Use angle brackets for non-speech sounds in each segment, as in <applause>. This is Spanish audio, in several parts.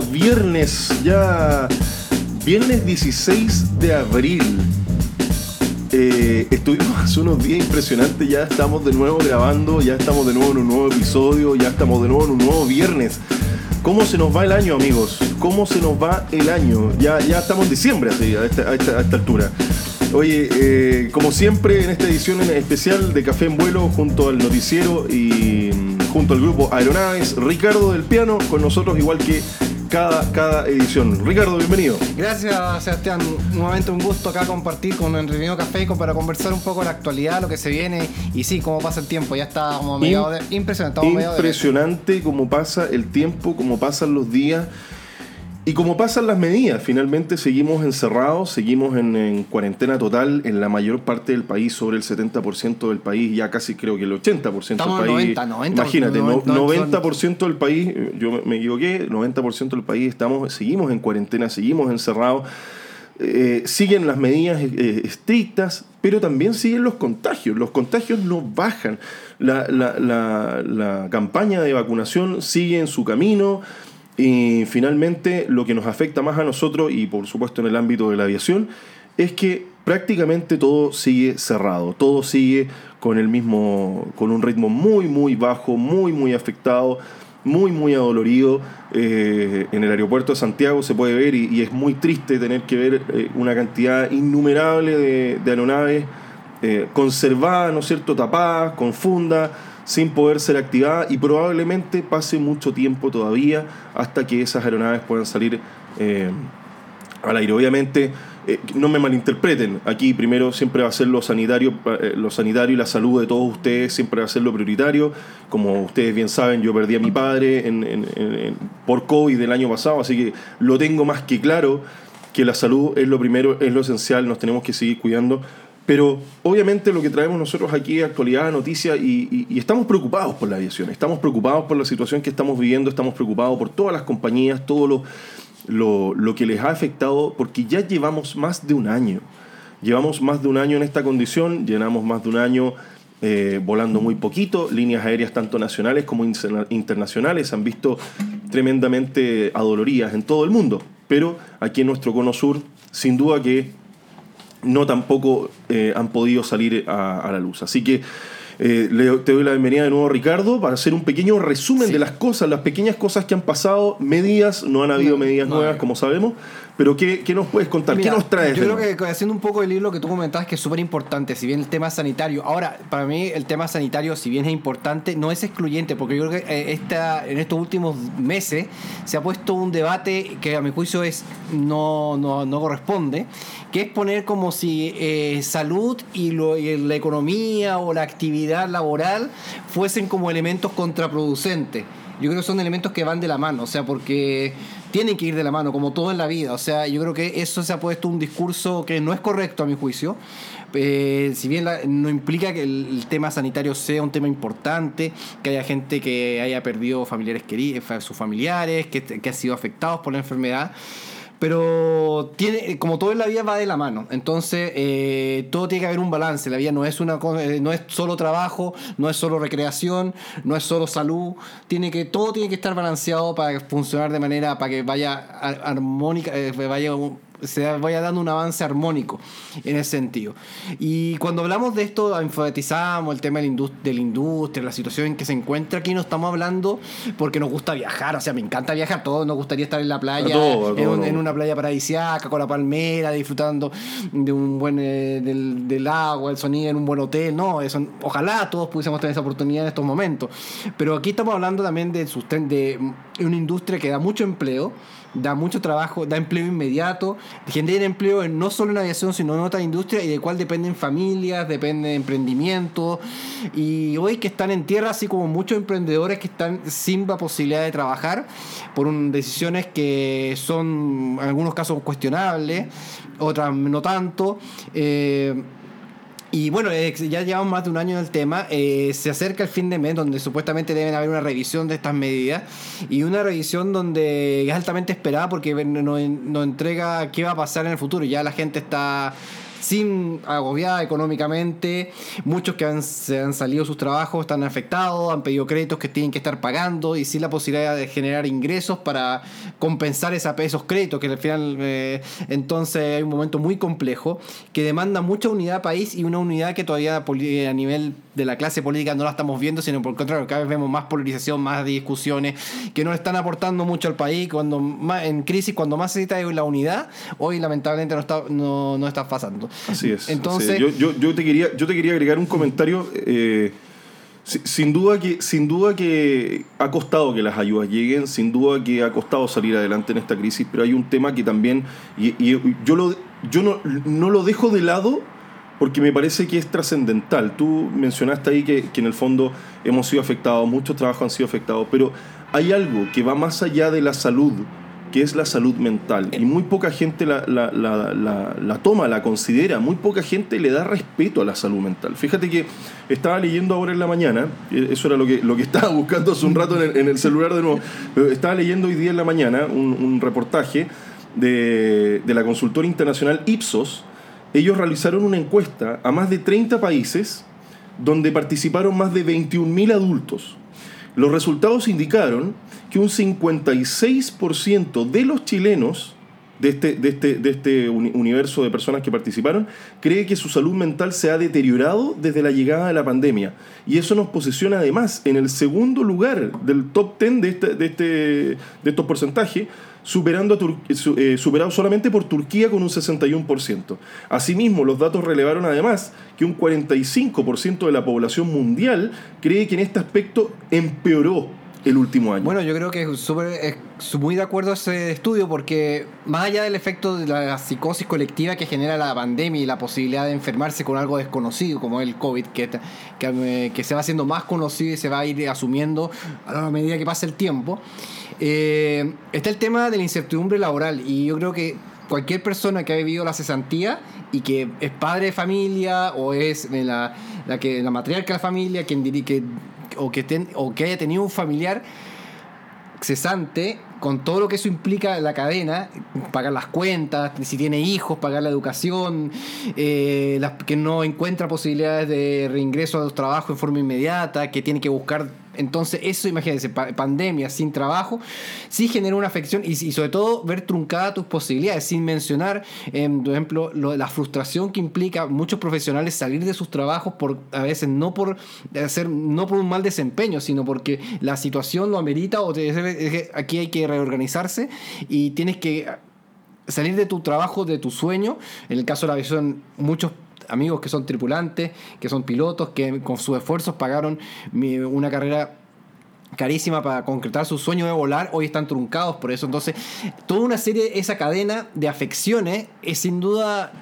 viernes, ya viernes 16 de abril. Eh, estuvimos hace unos días impresionantes, ya estamos de nuevo grabando, ya estamos de nuevo en un nuevo episodio, ya estamos de nuevo en un nuevo viernes. ¿Cómo se nos va el año, amigos? ¿Cómo se nos va el año? Ya, ya estamos en diciembre así, a, esta, altura. Oye, eh, como siempre en esta edición especial de Café en Vuelo junto al noticiero y junto al grupo Aeronaves, Ricardo del Piano, con nosotros igual que cada, cada edición. Ricardo, bienvenido. Gracias, Sebastián. Nuevamente un gusto acá compartir con el Revino Café para conversar un poco de la actualidad, lo que se viene y sí, cómo pasa el tiempo. Ya está como medio de, impresionante. Impresionante cómo pasa el tiempo, cómo pasan los días. Y como pasan las medidas, finalmente seguimos encerrados, seguimos en, cuarentena total en la mayor parte del país, sobre el 70% del país, ya casi creo que el 80% del país. 90, 90, imagínate, 90%, del país, yo me equivoqué, 90% del país estamos, seguimos en cuarentena, seguimos encerrados. Eh, siguen las medidas eh, estrictas, pero también siguen los contagios. Los contagios no bajan. La, la, la, la campaña de vacunación sigue en su camino. Y finalmente lo que nos afecta más a nosotros y por supuesto en el ámbito de la aviación es que prácticamente todo sigue cerrado, todo sigue con el mismo, con un ritmo muy muy bajo, muy muy afectado, muy muy adolorido. Eh, en el aeropuerto de Santiago se puede ver y, es muy triste tener que ver eh, una cantidad innumerable de, aeronaves eh, conservadas, ¿no es cierto?, tapadas, con funda sin poder ser activada y probablemente pase mucho tiempo todavía hasta que esas aeronaves puedan salir eh, al aire. Obviamente, eh, no me malinterpreten, aquí primero siempre va a ser lo sanitario, eh, lo sanitario y la salud de todos ustedes, siempre va a ser lo prioritario. Como ustedes bien saben, yo perdí a mi padre por COVID el año pasado, así que lo tengo más que claro que la salud es lo primero, es lo esencial, nos tenemos que seguir cuidando pero obviamente lo que traemos nosotros aquí es actualidad, noticia, y, estamos preocupados por la aviación, estamos preocupados por la situación que estamos viviendo, estamos preocupados por todas las compañías, todo lo, lo, que les ha afectado, porque ya llevamos más de un año. Llevamos más de un año en esta condición, llenamos más de un año eh, volando muy poquito, líneas aéreas tanto nacionales como internacionales han visto tremendamente adolorías en todo el mundo, pero aquí en nuestro cono sur, sin duda que no tampoco eh, han podido salir a, la luz. Así que eh, te doy la bienvenida de nuevo, Ricardo, para hacer un pequeño resumen de las cosas, las pequeñas cosas que han pasado, medidas, no han habido medidas nuevas, como sabemos, pero ¿qué, nos puedes contar? ¿Qué nos traes? Yo creo que haciendo un poco el hilo que tú comentabas, que es súper importante, si bien el tema sanitario, ahora, para mí el tema sanitario, si bien es importante, no es excluyente, porque yo creo que eh, esta, en estos últimos meses se ha puesto un debate que a mi juicio es no, no, corresponde, que es poner como si eh, salud y, lo, y la economía o la actividad laboral fuesen como elementos contraproducentes. Yo creo que son elementos que van de la mano, o sea, porque tienen que ir de la mano, como todo en la vida. O sea, yo creo que eso se ha puesto un discurso que no es correcto a mi juicio. Eh, si bien no implica que el, tema sanitario sea un tema importante, que haya gente que haya perdido familiares queridos, sus familiares, que, que han sido afectados por la enfermedad, pero tiene, como todo en la vida va de la mano. Entonces, eh, todo tiene que haber un balance. La vida no es una eh, no es solo trabajo, no es solo recreación, no es solo salud. Tiene que, todo tiene que estar balanceado para funcionar de manera, para que vaya armónica, eh, vaya se vaya dando un avance armónico en ese sentido. Y cuando hablamos de esto, enfatizamos el tema de la, industria, la situación en que se encuentra aquí, no estamos hablando porque nos gusta viajar, o sea, me encanta viajar, todos nos gustaría estar en la playa, en, una playa paradisiaca, con la palmera, disfrutando de un buen eh, del, agua, el sonido en un buen hotel, no, eso, ojalá todos pudiésemos tener esa oportunidad en estos momentos. Pero aquí estamos hablando también de, de una industria que da mucho empleo, da mucho trabajo, da empleo inmediato generen empleo no solo en aviación, sino en otras industrias y de cuál dependen familias, dependen emprendimientos. Y hoy que están en tierra, así como muchos emprendedores que están sin la posibilidad de trabajar por decisiones que son en algunos casos cuestionables, otras no tanto. Eh, y bueno, ya llevamos más de un año en el tema. Eh, se acerca el fin de mes donde supuestamente deben haber una revisión de estas medidas y una revisión donde es altamente esperada porque nos, entrega qué va a pasar en el futuro. Ya la gente está sin agobiada económicamente. Muchos que han, se han salido sus trabajos están afectados, han pedido créditos que tienen que estar pagando y sin la posibilidad de generar ingresos para compensar esos créditos, que al final eh, entonces hay un momento muy complejo que demanda mucha unidad país y una unidad que todavía a nivel de la clase política no la estamos viendo, sino por el contrario, cada vez vemos más polarización, más discusiones que no están aportando mucho al país. Cuando más, en crisis, cuando más se necesita la unidad, hoy lamentablemente no está, no, no está pasando. Así es. Entonces, Yo, yo, yo, te quería, yo te quería agregar un comentario. Eh, sin duda, que, sin duda que ha costado que las ayudas lleguen, sin duda que ha costado salir adelante en esta crisis, pero hay un tema que también, y, yo, lo, yo no, no lo dejo de lado porque me parece que es trascendental. Tú mencionaste ahí que, que, en el fondo hemos sido afectados, muchos trabajos han sido afectados, pero hay algo que va más allá de la salud, que es la salud mental. Y muy poca gente la, la, la, toma, la considera, muy poca gente le da respeto a la salud mental. Fíjate que estaba leyendo ahora en la mañana, eh, eso era lo que, lo que <laughs> estaba buscando hace un rato en el, en el celular de nuevo, pero estaba leyendo hoy día en la mañana un, un reportaje de, de la consultora internacional Ipsos, ellos realizaron una encuesta a más de 30 países donde participaron más de 21.000 adultos. Los resultados indicaron que un 56% de los chilenos de este, de este, de este universo de personas que participaron cree que su salud mental se ha deteriorado desde la llegada de la pandemia. Y eso nos posiciona además en el segundo lugar del top 10 de, este, de, este, de estos porcentajes, superando eh, superado solamente por Turquía con un 61%. Asimismo, los datos relevaron además que un 45% de la población mundial cree que en este aspecto empeoró el último año. Bueno, yo creo que es, super, muy de acuerdo ese estudio porque más allá del efecto de la psicosis colectiva que genera la pandemia y la posibilidad de enfermarse con algo desconocido como el COVID, que, que, que se va haciendo más conocido y se va a ir asumiendo a la medida que pasa el tiempo, eh, está el tema de la incertidumbre laboral y yo creo que cualquier persona que ha vivido la cesantía y que es padre de familia o es la, la que la matriarca de la familia quien que, o, que o que haya tenido un familiar cesante con todo lo que eso implica la cadena, pagar las cuentas, si tiene hijos, pagar la educación, eh, que no encuentra posibilidades de reingreso a los trabajos en forma inmediata, que tiene que buscar entonces, eso, imagínense, pandemia sin trabajo, sí genera una afección y, sobre todo ver truncada tus posibilidades, sin mencionar, em, por ejemplo, la frustración que implica muchos profesionales salir de sus trabajos por a veces no por hacer, no por un mal desempeño, sino porque la situación lo amerita o te, aquí hay que reorganizarse y tienes que salir de tu trabajo, de tu sueño. En el caso de la aviación, muchos amigos que son tripulantes, que son pilotos, que con sus esfuerzos pagaron una carrera carísima para concretar su sueño de volar, hoy están truncados por eso. Entonces, toda una serie, esa cadena de afecciones es sin duda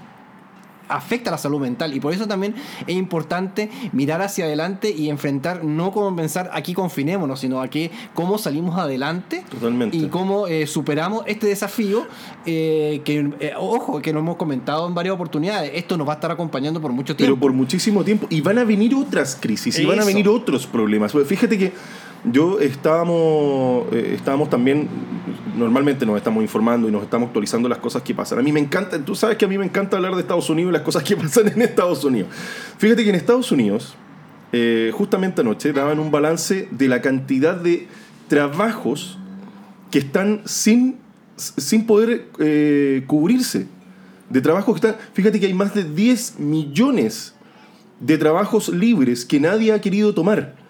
afecta a la salud mental. Y por eso también es importante mirar hacia adelante y enfrentar no como pensar aquí confinémonos sino aquí cómo salimos adelante Totalmente. y cómo eh, superamos este desafío eh, que eh, ojo que lo hemos comentado en varias oportunidades. Esto nos va a estar acompañando por mucho tiempo. pero por muchísimo tiempo. Y van a venir otras crisis y van a venir otros problemas. Fíjate que yo estábamos, eh, estábamos también, normalmente nos estamos informando y nos estamos actualizando las cosas que pasan. A mí me encanta, tú sabes que a mí me encanta hablar de Estados Unidos y las cosas que <laughs> pasan en Estados Unidos. Fíjate que en Estados Unidos, eh, justamente anoche, daban un balance de la cantidad de trabajos que están sin, sin poder eh, cubrirse. De trabajos que están, fíjate que hay más de 10 millones de trabajos libres que nadie ha querido tomar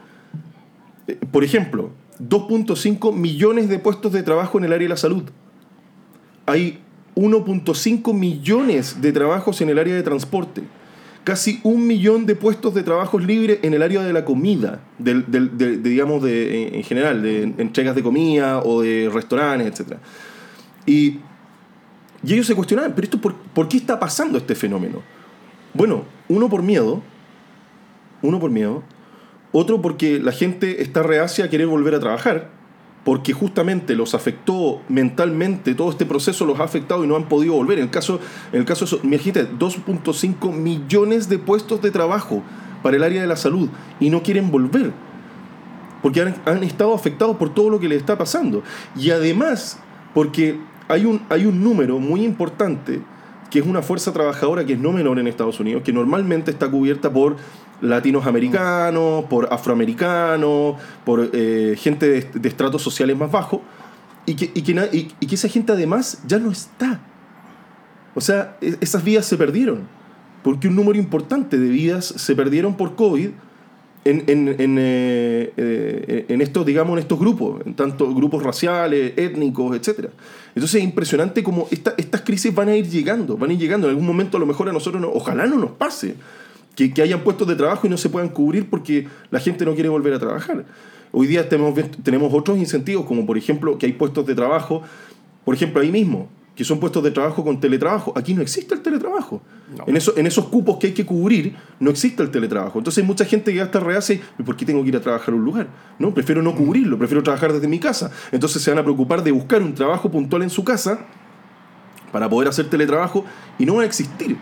por ejemplo, 2.5 millones de puestos de trabajo en el área de la salud. Hay 1.5 millones de trabajos en el área de transporte. Casi un millón de puestos de trabajos libres en el área de la comida, de, digamos, de, en general, de entregas de comida o de restaurantes, etc. Y ellos se cuestionaban, pero esto ¿por qué está pasando este fenómeno? Bueno, uno por miedo, uno por miedo, otro porque la gente está reacia a querer volver a trabajar, porque justamente los afectó mentalmente, todo este proceso los ha afectado y no han podido volver. En el caso, en el caso de, 2.5 millones de puestos de trabajo para el área de la salud y no quieren volver, porque han, estado afectados por todo lo que les está pasando. Y además, porque hay un, hay un número muy importante que es una fuerza trabajadora que es no menor en Estados Unidos, que normalmente está cubierta por latinos americanos, por afroamericanos, por eh, gente de, estratos sociales más bajos, y que, y, que, esa gente además ya no está. O sea, e, esas vidas se perdieron, porque un número importante de vidas se perdieron por COVID en, en, en, eh, eh, en, estos, digamos, en estos grupos, en tanto grupos raciales, étnicos, etc. Entonces es impresionante cómo estas crisis van a ir llegando, van a ir llegando. En algún momento a lo mejor a nosotros, no, ojalá no nos pase, que, que, hayan puestos de trabajo y no se puedan cubrir porque la gente no quiere volver a trabajar. Hoy día tenemos, tenemos otros incentivos, como por ejemplo que hay puestos de trabajo, por ejemplo ahí mismo, que son puestos de trabajo con teletrabajo. Aquí no existe el teletrabajo. En, eso, en esos cupos que hay que cubrir no existe el teletrabajo. Entonces hay mucha gente que ya está rehace, ¿por qué tengo que ir a trabajar a un lugar? No, prefiero no cubrirlo, prefiero trabajar desde mi casa. Entonces se van a preocupar de buscar un trabajo puntual en su casa para poder hacer teletrabajo y no va a existir.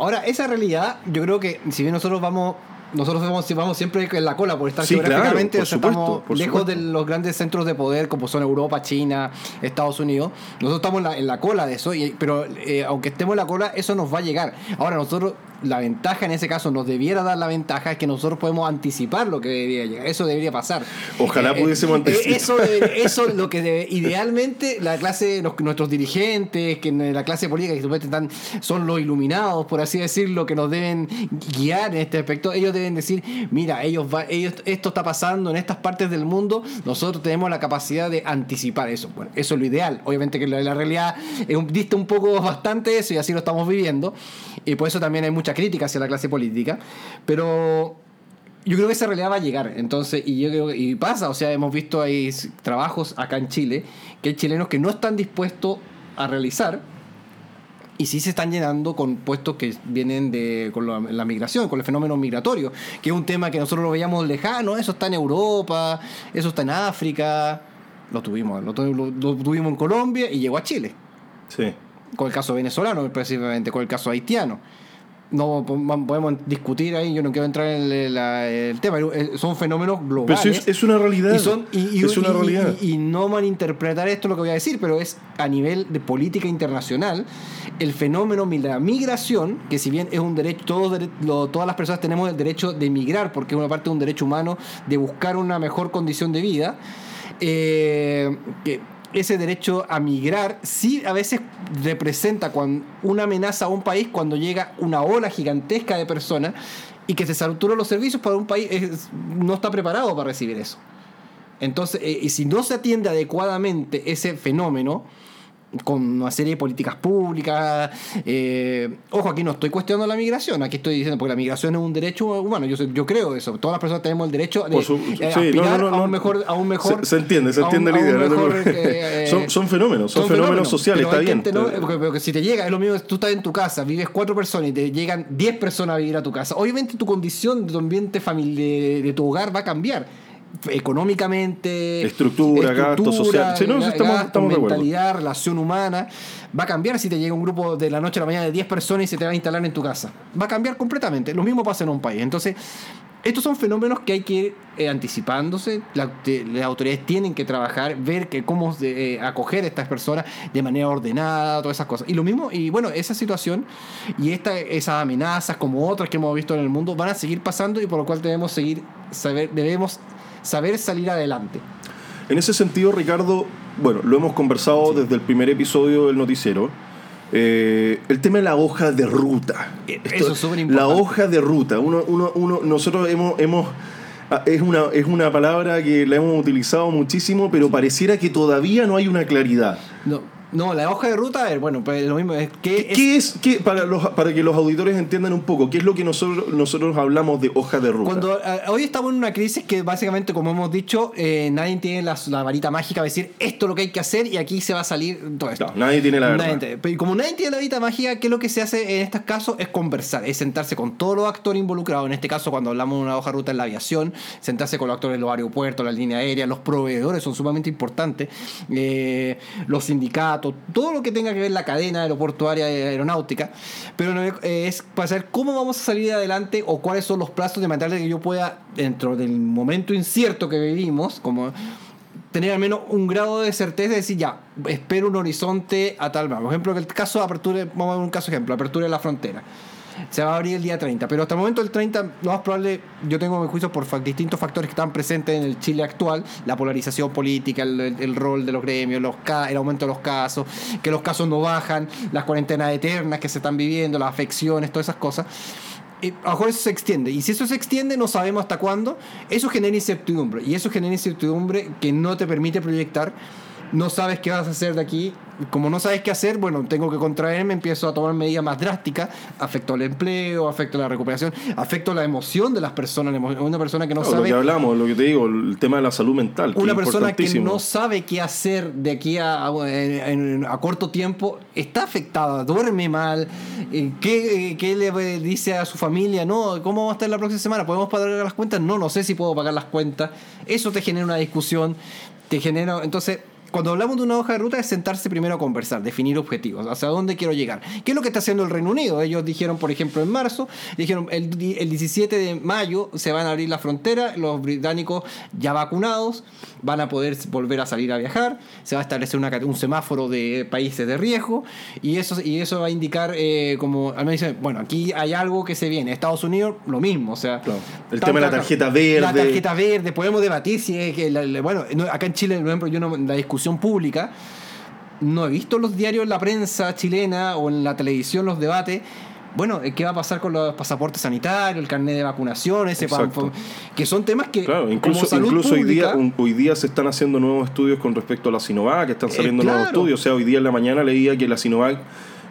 Ahora, esa realidad, yo creo que si bien nosotros vamos nosotros vamos, vamos, siempre en la cola por estar geográficamente, estamos lejos de los grandes centros de poder como son Europa, China, Estados Unidos. Nosotros estamos en la, cola de eso, pero eh, aunque estemos en la cola, eso nos va a llegar. Ahora nosotros la ventaja en ese caso nos debiera dar la ventaja es que nosotros podemos anticipar lo que debería llegar. Eso debería pasar. Ojalá eh, pudiésemos eh, anticipar. Eso, eso lo que idealmente la clase, nuestros dirigentes, que en la clase política que están, son los iluminados, por así decirlo, que nos deben guiar en este aspecto, ellos deben decir, mira, ellos, va, ellos esto está pasando en estas partes del mundo, nosotros tenemos la capacidad de anticipar eso. Bueno, eso es lo ideal. Obviamente que la, la realidad un, dista un poco bastante eso y así lo estamos viviendo. Y por eso también hay mucha crítica hacia la clase política. Pero yo creo que esa realidad va a llegar. Entonces, y yo creo y pasa, o sea, hemos visto ahí trabajos acá en Chile que hay chilenos que no están dispuestos a realizar y sí se están llenando con puestos que vienen de con la, migración, con el fenómeno migratorio, que es un tema que nosotros lo veíamos lejano, eso está en Europa, eso está en África, lo tuvimos, lo tuvimos en Colombia y llegó a Chile. Sí con el caso venezolano, precisamente, con el caso haitiano. No podemos discutir ahí, yo no quiero entrar en el, tema, eh, son fenómenos globales. Pero es, una realidad. Y, son, es una realidad. Y, no malinterpretar esto lo que voy a decir, pero es a nivel de política internacional, el fenómeno de la migración, que si bien es un derecho, todos, todas las personas tenemos el derecho de migrar, porque es una parte de un derecho humano de buscar una mejor condición de vida, eh, que ese derecho a migrar sí a veces representa una amenaza a un país cuando llega una ola gigantesca de personas y que se saturan los servicios para un país no está preparado para recibir eso. Entonces, eh, y si no se atiende adecuadamente ese fenómeno, con una serie de políticas públicas. Eh, ojo, aquí no estoy cuestionando la migración, aquí estoy diciendo, porque la migración es un derecho humano, yo, yo creo eso. Todas las personas tenemos el derecho de aspirar a un mejor... A un mejor se, entiende, se entiende la idea. Eh, <laughs> son, fenómenos, son, fenómenos, sociales, está bien. porque, si te llega, es lo mismo, tú estás en tu casa, vives cuatro personas y te llegan diez personas a vivir a tu casa. Obviamente tu condición, tu ambiente familiar, de tu hogar va a cambiar económicamente, estructura, gasto social, no, estamos, mentalidad, relación humana, va a cambiar si te llega un grupo de la noche a la mañana de 10 personas y se te va a instalar en tu casa. Va a cambiar completamente. Lo mismo pasa en un país. Entonces, estos son fenómenos que hay que ir eh, anticipándose. las autoridades tienen que trabajar, ver que cómo eh, acoger a estas personas de manera ordenada, todas esas cosas. Y lo mismo, y bueno, esa situación y esta, esas amenazas, como otras que hemos visto en el mundo, van a seguir pasando y por lo cual debemos seguir, saber, debemos saber salir adelante. En ese sentido, Ricardo, bueno, lo hemos conversado desde el primer episodio del noticiero. Eh, el tema de la hoja de ruta. Eh, eso es súper importante. La hoja de ruta. Uno, uno, uno, nosotros hemos, hemos ah, es una, es una palabra que la hemos utilizado muchísimo, pero pareciera que todavía no hay una claridad. No, No, la hoja de ruta, a ver, bueno, pues lo mismo. Es, ¿qué, ¿Qué es, qué, para, los, para que los auditores entiendan un poco, qué es lo que nosotros, nosotros hablamos de hoja de ruta? Cuando, hoy estamos en una crisis que básicamente, como hemos dicho, eh, nadie tiene la, la varita mágica de decir esto es lo que hay que hacer y aquí se va a salir todo esto. No, nadie tiene la verdad. Nadie pero como nadie tiene la varita mágica, ¿qué es lo que se hace en estos casos? Es conversar, es sentarse con todos los actores involucrados. En este caso, cuando hablamos de una hoja de ruta en la aviación, sentarse con los actores de los aeropuertos, la línea aérea, los proveedores son sumamente importantes, eh, los sindicatos, todo lo que tenga que ver la cadena aeroportuaria aeronáutica. Pero no, eh, es para saber cómo vamos a salir adelante o cuáles son los plazos de manera que yo pueda, dentro del momento incierto que vivimos, como tener al menos un grado de certeza de decir, ya, espero un horizonte a tal Por ejemplo, el caso de apertura, vamos a ver un caso ejemplo, apertura de la frontera. Se va a abrir el día 30, pero hasta el momento del 30, lo más probable, yo tengo mi juicio por distintos factores que están presentes en el Chile actual, la polarización política, el, el- el rol de los gremios, los el aumento de los casos, que los casos no bajan, las cuarentenas eternas que se están viviendo, las afecciones, todas esas cosas. A lo eso se extiende. Y si eso se extiende, no sabemos hasta cuándo. Eso genera incertidumbre. Y eso genera incertidumbre que no te permite proyectar. No sabes qué vas a hacer de aquí. Como no sabes qué hacer, bueno, tengo que contraerme, empiezo a tomar medidas más drásticas. Afecto al empleo, afecto a la recuperación, afecto a la emoción de las personas. Una persona que no Claro, lo sabe. que hablamos, lo que te digo, el tema de la salud mental. Una persona que no sabe qué hacer de aquí a, a- corto tiempo está afectada, duerme mal. eh, ¿Qué, eh, qué le dice a su familia? No, ¿cómo va a estar la próxima semana? ¿Podemos pagar las cuentas? No, no sé si puedo pagar las cuentas. Eso te genera una discusión, te genera. Entonces. Cuando hablamos de una hoja de ruta es sentarse primero a conversar, definir objetivos, hacia dónde quiero llegar. ¿Qué es lo que está haciendo el Reino Unido? Ellos dijeron, por ejemplo, en marzo, dijeron el, el 17 de mayo se van a abrir la frontera, los británicos ya vacunados van a poder volver a salir a viajar, se va a establecer una un semáforo de países de riesgo y eso, y eso va a indicar eh, como, al menos dicen, bueno, aquí hay algo que se viene. Estados Unidos, lo mismo, o sea... Claro. El tema de la tarjeta verde. La tarjeta verde, podemos debatir si es que, la- la- bueno, no, acá en Chile, por ejemplo, yo no, la discusión pública, no he visto los diarios, la prensa chilena o en la televisión los debates. Bueno, ¿qué va a pasar con los pasaportes sanitarios, el carnet de vacunación, ese que son temas que Claro, como incluso, salud incluso hoy, día, un- hoy día se están haciendo nuevos estudios con respecto a la Sinovac, que están Eh, saliendo nuevos estudios. O sea, hoy día en la mañana leía que la Sinovac,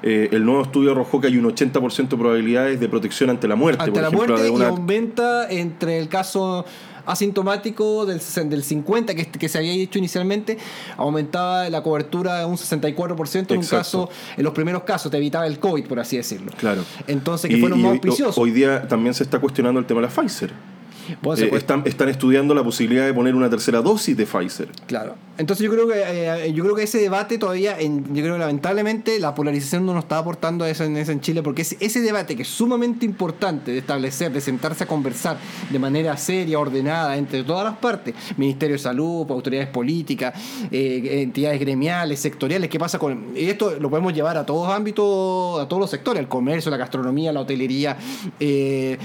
eh, el nuevo estudio arrojó que hay un 80% de probabilidades de protección ante la muerte. ante por la ejemplo, muerte de y aumenta entre el caso asintomático del, del 50 que, que se había dicho inicialmente, aumentaba la cobertura un 64% en un caso, en los primeros casos, te evitaba el COVID, por así decirlo. Claro. Entonces, que Y- fueron y más hoy, auspiciosos. hoy día también se está cuestionando el tema de la Pfizer. Bueno, Eh, están, están estudiando la posibilidad de poner una tercera dosis de Pfizer. Claro. Entonces yo creo que eh, yo creo que ese debate todavía, en- yo creo que lamentablemente la polarización no nos está aportando eso en, eso en Chile, porque ese, ese debate que es sumamente importante de establecer, de sentarse a conversar de manera seria, ordenada, entre todas las partes, Ministerio de Salud, autoridades políticas, eh, entidades gremiales, sectoriales, ¿qué pasa con esto? Lo podemos llevar a todos ámbitos, a todos los sectores, el comercio, la gastronomía, la hotelería, eh,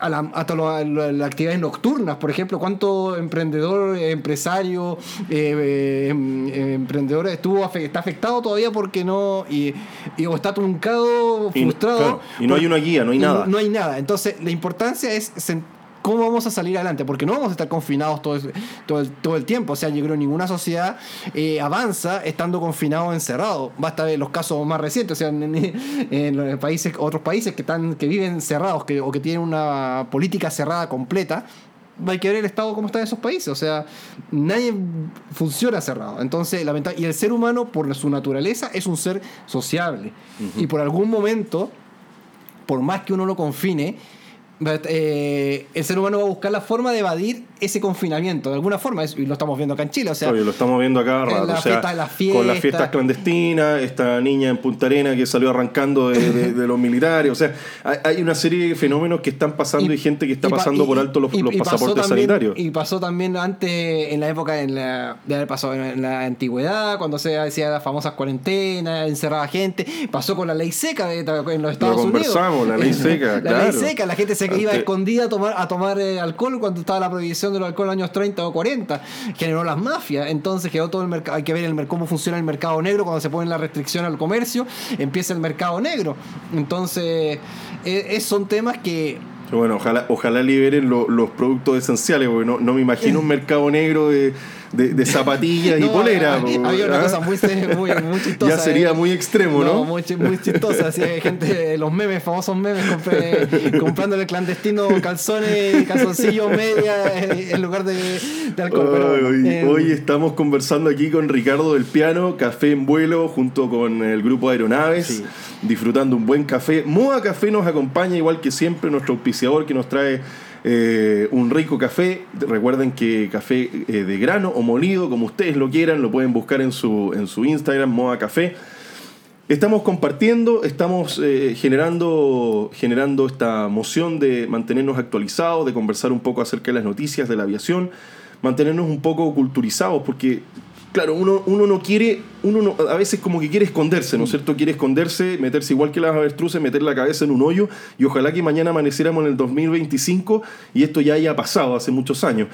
a la, hasta las actividades nocturnas, por ejemplo, cuánto emprendedor, empresario, eh, eh, em- eh, emprendedor estuvo está afectado todavía porque no y, y- o está truncado, Y, frustrado claro, y no hay una guía, no hay nada. No hay nada. Entonces, la importancia es sen- cómo vamos a salir adelante, porque no vamos a estar confinados todo, el- todo, el, todo el tiempo. O sea, yo creo que ninguna sociedad eh, avanza estando confinado o encerrado. Basta ver los casos más recientes, o sea, en, en- en los países, otros países que están, que viven cerrados que, o que tienen una política cerrada completa. Hay que ver el estado cómo está en esos países. O sea, nadie funciona cerrado. Entonces, lamenta- y el ser humano, por su naturaleza, es un ser sociable. Y por algún momento, por más que uno lo confine, eh, el ser humano va a buscar la forma de evadir ese confinamiento, de alguna forma, es- y lo estamos viendo acá en Chile, o sea, lo estamos viendo acá rato. la o sea, fiesta- con las fiestas. clandestinas, esta niña en Punta Arena que salió arrancando de, de- <laughs> de los militares. O sea, hay, hay una serie de fenómenos que están pasando y, gente que está pasando y- por alto los, y- pasaportes también- sanitarios. Y pasó también antes, en la época en la, de haber pasado en la antigüedad, cuando se hacía las famosas cuarentenas, encerraba gente. Pasó con la ley seca de- en los Estados conversamos, Unidos. la ley <laughs> seca, la claro. ley seca, la gente se iba Ante- escondida a tomar, a tomar eh, alcohol cuando estaba la prohibición del alcohol en los años 30 o 40. Generó las mafias. Entonces quedó todo el mercado. Hay que ver el cómo funciona el mercado negro cuando se pone la restricción al comercio. Empieza el mercado negro. Entonces, eh, eh, son temas que Bueno, ojalá, ojalá liberen lo- los productos esenciales, porque no, no me imagino un <laughs> mercado negro de, de, zapatillas y polera. Había, una ¿ah? cosa muy, muy, <laughs> chistosa. Ya sería muy extremo, ¿no? Muy, muy chistosa. Así hay gente, los memes, famosos memes, comprando el clandestino calzones calzoncillos media en lugar de, alcohol. Eh, hoy, estamos conversando aquí con Ricardo del Piano, Café en Vuelo, junto con el grupo Aeronaves, disfrutando un buen café. Moda Café nos acompaña, igual que siempre, nuestro auspiciador que nos trae eh, un rico café. Recuerden que café eh, de grano o molido, como ustedes lo quieran, lo pueden buscar en su, en su Instagram, Moda Café. Estamos compartiendo, estamos eh, generando, generando esta moción de mantenernos actualizados, de conversar un poco acerca de las noticias de la aviación, mantenernos un poco culturizados, porque claro, uno, uno no quiere, uno a veces como que quiere esconderse, ¿no es cierto? Quiere esconderse, meterse igual que las avestruces, meter la cabeza en un hoyo y ojalá que mañana amaneciéramos en el 2025 y esto ya haya pasado hace muchos años.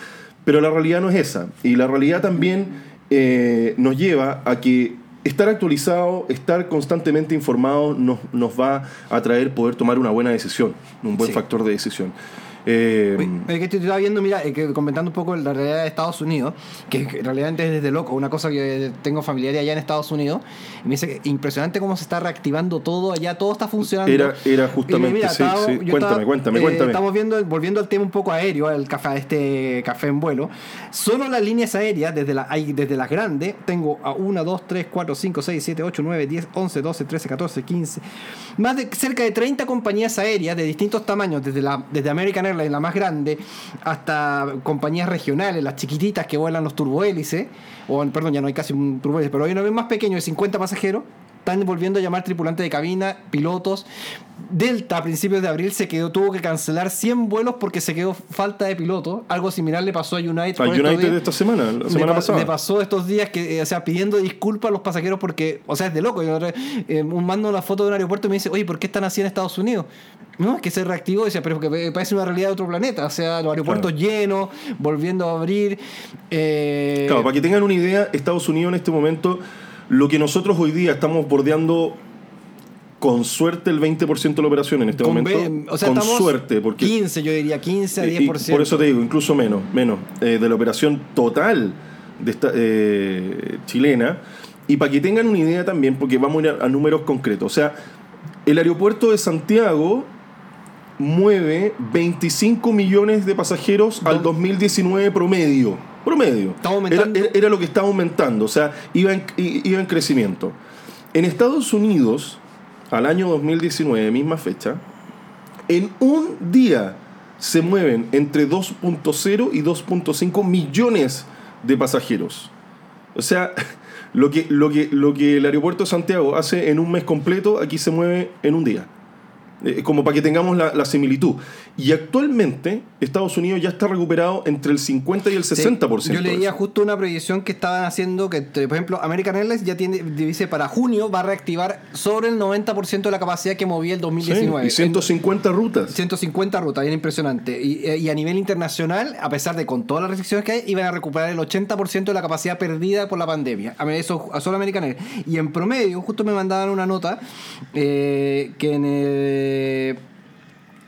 Pero la realidad no es esa. Y la realidad también eh, nos lleva a que estar actualizado, estar constantemente informado nos, nos va a traer poder tomar una buena decisión, un buen factor de decisión. Eh, que estaba viendo, mira, eh, que comentando un poco la realidad de Estados Unidos, que realmente es desde loco, una cosa que tengo familiar allá en Estados Unidos, y me dice que impresionante cómo se está reactivando todo allá, todo está funcionando. Era, era justamente, sí, Cuéntame, cuéntame, eh, cuéntame. Estamos viendo, volviendo al tema un poco aéreo, el café, este café en vuelo, solo las líneas aéreas, desde, la, desde las grandes, tengo a 1, 2, 3, 4, 5, 6, 7, 8, 9, 10, 11, 12, 13, 14, 15, más de cerca de 30 compañías aéreas de distintos tamaños, desde, la, desde American Airlines, la más grande, hasta compañías regionales, las chiquititas que vuelan los turbohélices, o perdón, ya no hay casi un turbohélice, pero hay una vez más pequeño de 50 pasajeros, están volviendo a llamar tripulantes de cabina, pilotos. Delta a principios de abril se quedó, tuvo que cancelar 100 vuelos porque se quedó falta de pilotos. Algo similar le pasó a United. A United de esta semana, la semana pasada. Le pasó estos días que, eh, o sea, pidiendo disculpas a los pasajeros porque, o sea, es de loco. Yo eh, mando una foto de un aeropuerto y me dice, oye, ¿por qué están así en Estados Unidos? No, es que se reactivó, decía, pero que parece una realidad de otro planeta. O sea, los aeropuertos llenos, volviendo a abrir. Eh, claro, para que tengan una idea, Estados Unidos en este momento lo que nosotros hoy día estamos bordeando con suerte el 20% de la operación en este momento. o sea, con suerte. Porque, 15, yo diría 15 a 10%. por eso te digo, incluso menos, menos eh, de la operación total de esta, eh, chilena. Y para que tengan una idea también, porque vamos a ir a, números concretos. O sea, el aeropuerto de Santiago mueve 25 millones de pasajeros al 2019 promedio. Promedio. Era, lo que estaba aumentando, o sea, iba en, iba en crecimiento. En Estados Unidos, al año 2019, misma fecha, en un día se mueven entre 2.0 y 2.5 millones de pasajeros. O sea, <laughs> lo que, lo, que, lo que el aeropuerto de Santiago hace en un mes completo, aquí se mueve en un día. Eh, como para que tengamos la, similitud. Y actualmente Estados Unidos ya está recuperado entre el 50 y el 60%. yo leía justo una proyección que estaban haciendo que, por ejemplo, American Airlines ya tiene, dice, para junio va a reactivar sobre el 90% de la capacidad que movía el 2019. y 150 rutas. 150 rutas, bien impresionante. Y, y, a nivel internacional, a pesar de con todas las restricciones que hay, iban a recuperar el 80% de la capacidad perdida por la pandemia. A eso solo American Airlines. Y en promedio, justo me mandaban una nota eh, que en el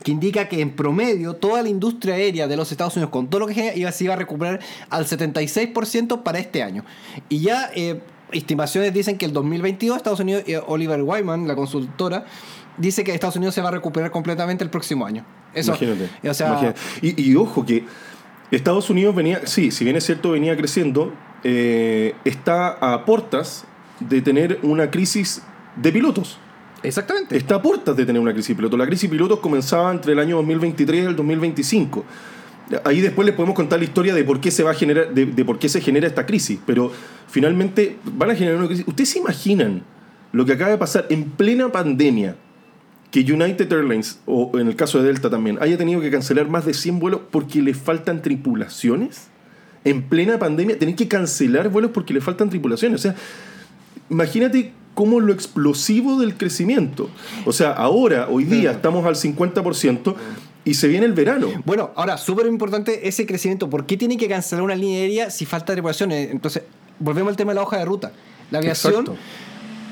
que indica que en promedio toda la industria aérea de los Estados Unidos, con todo lo que iba, se iba a recuperar al 76% para este año. Y ya eh, estimaciones dicen que el 2022 Estados Unidos, eh, Oliver Wyman, la consultora, dice que Estados Unidos se va a recuperar completamente el próximo año. Eso, imagínate, Y, ojo que Estados Unidos venía, sí, si bien es cierto, venía creciendo, eh, está a puertas de tener una crisis de pilotos. Exactamente. Está a puertas de tener una crisis piloto. La crisis pilotos comenzaba entre el año 2023 y el 2025. Ahí después les podemos contar la historia de por qué se va a de, por qué se genera esta crisis. Pero finalmente van a generar una crisis. ¿Ustedes se imaginan lo que acaba de pasar en plena pandemia? Que United Airlines, o en el caso de Delta también, haya tenido que cancelar más de 100 vuelos porque le faltan tripulaciones. En plena pandemia, tienen que cancelar vuelos porque le faltan tripulaciones. O sea, imagínate como lo explosivo del crecimiento. O sea, ahora, hoy día, estamos al 50% y se viene el verano. Bueno, ahora, súper importante ese crecimiento. ¿Por qué tiene que cancelar una línea aérea si falta tripulación? Entonces, volvemos al tema de la hoja de ruta. La aviación,